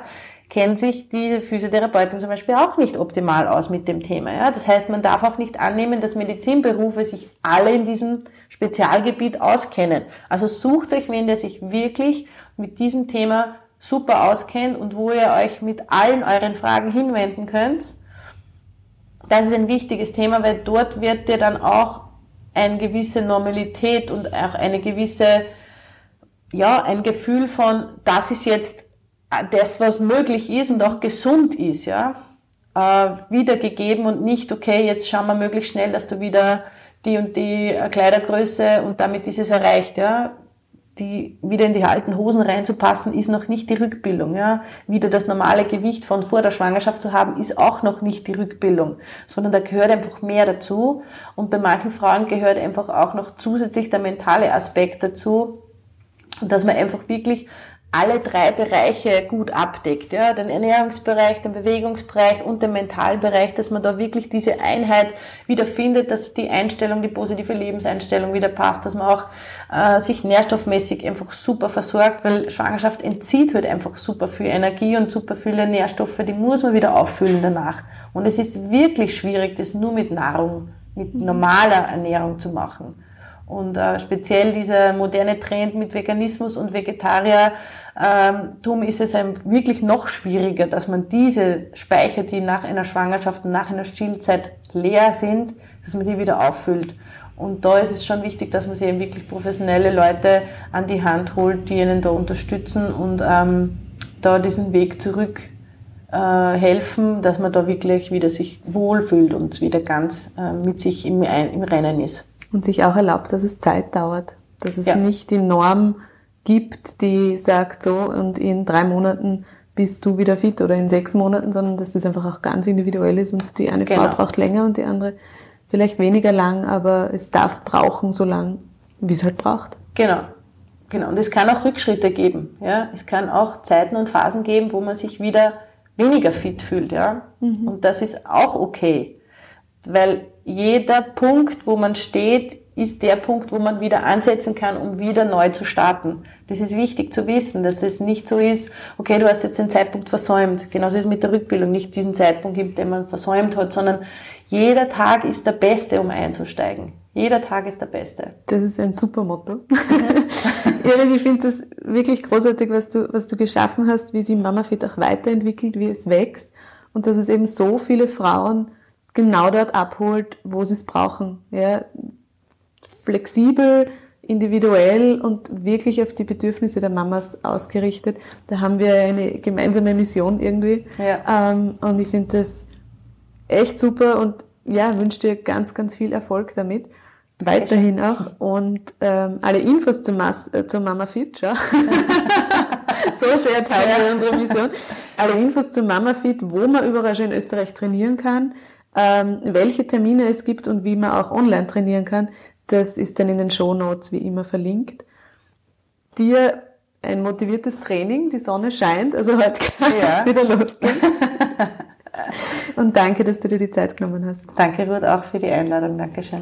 kennt sich die Physiotherapeutin zum Beispiel auch nicht optimal aus mit dem Thema. Ja? Das heißt, man darf auch nicht annehmen, dass Medizinberufe sich alle in diesem Spezialgebiet auskennen. Also sucht euch wen, der sich wirklich mit diesem Thema super auskennt und wo ihr euch mit allen euren Fragen hinwenden könnt. Das ist ein wichtiges Thema, weil dort wird dir dann auch eine gewisse Normalität und auch eine gewisse, ja, ein Gefühl von, das ist jetzt das, was möglich ist und auch gesund ist, ja, äh, wiedergegeben und nicht, okay, jetzt schauen wir möglichst schnell, dass du wieder die und die Kleidergröße und damit ist es erreicht, ja die wieder in die alten Hosen reinzupassen, ist noch nicht die Rückbildung. Ja? Wieder das normale Gewicht von vor der Schwangerschaft zu haben, ist auch noch nicht die Rückbildung, sondern da gehört einfach mehr dazu. Und bei manchen Frauen gehört einfach auch noch zusätzlich der mentale Aspekt dazu, dass man einfach wirklich alle drei Bereiche gut abdeckt, ja, den Ernährungsbereich, den Bewegungsbereich und den Mentalbereich, dass man da wirklich diese Einheit wieder findet, dass die Einstellung, die positive Lebenseinstellung wieder passt, dass man auch äh, sich nährstoffmäßig einfach super versorgt, weil Schwangerschaft entzieht halt einfach super viel Energie und super viele Nährstoffe, die muss man wieder auffüllen danach. Und es ist wirklich schwierig, das nur mit Nahrung, mit normaler Ernährung zu machen. Und äh, speziell dieser moderne Trend mit Veganismus und Vegetariertum ähm, ist es einem wirklich noch schwieriger, dass man diese Speicher, die nach einer Schwangerschaft und nach einer Stillzeit leer sind, dass man die wieder auffüllt. Und da ist es schon wichtig, dass man sich eben wirklich professionelle Leute an die Hand holt, die ihnen da unterstützen und ähm, da diesen Weg zurück äh, helfen, dass man da wirklich wieder sich wohlfühlt und wieder ganz äh, mit sich im, im Rennen ist. Und sich auch erlaubt, dass es Zeit dauert. Dass es ja. nicht die Norm gibt, die sagt so und in drei Monaten bist du wieder fit oder in sechs Monaten, sondern dass das einfach auch ganz individuell ist und die eine genau. Frau braucht länger und die andere vielleicht weniger lang, aber es darf brauchen so lang. wie es halt braucht. Genau. Genau. Und es kann auch Rückschritte geben. Ja? Es kann auch Zeiten und Phasen geben, wo man sich wieder weniger fit fühlt. Ja? Mhm. Und das ist auch okay. Weil jeder Punkt, wo man steht, ist der Punkt, wo man wieder ansetzen kann, um wieder neu zu starten. Das ist wichtig zu wissen, dass es nicht so ist, okay, du hast jetzt den Zeitpunkt versäumt. Genauso ist es mit der Rückbildung nicht diesen Zeitpunkt gibt, den man versäumt hat, sondern jeder Tag ist der beste, um einzusteigen. Jeder Tag ist der beste. Das ist ein super Motto. Iris, ich finde das wirklich großartig, was du, was du geschaffen hast, wie sie Mama Fit auch weiterentwickelt, wie es wächst und dass es eben so viele Frauen genau dort abholt, wo sie es brauchen. Ja, flexibel, individuell und wirklich auf die Bedürfnisse der Mamas ausgerichtet. Da haben wir eine gemeinsame Mission irgendwie. Ja. Ähm, und ich finde das echt super und ja, wünsche dir ganz, ganz viel Erfolg damit. Weiterhin auch. Und ähm, alle Infos zum, Mas äh, zum Mama Fit, schau. so sehr teilen wir unsere Mission. Alle Infos zum Mama Fit, wo man überall schon in Österreich trainieren kann, ähm, welche Termine es gibt und wie man auch online trainieren kann, das ist dann in den Show Notes wie immer verlinkt. Dir ein motiviertes Training, die Sonne scheint, also heute kann ja. es wieder losgehen. Und danke, dass du dir die Zeit genommen hast. Danke, Ruth, auch für die Einladung. Dankeschön.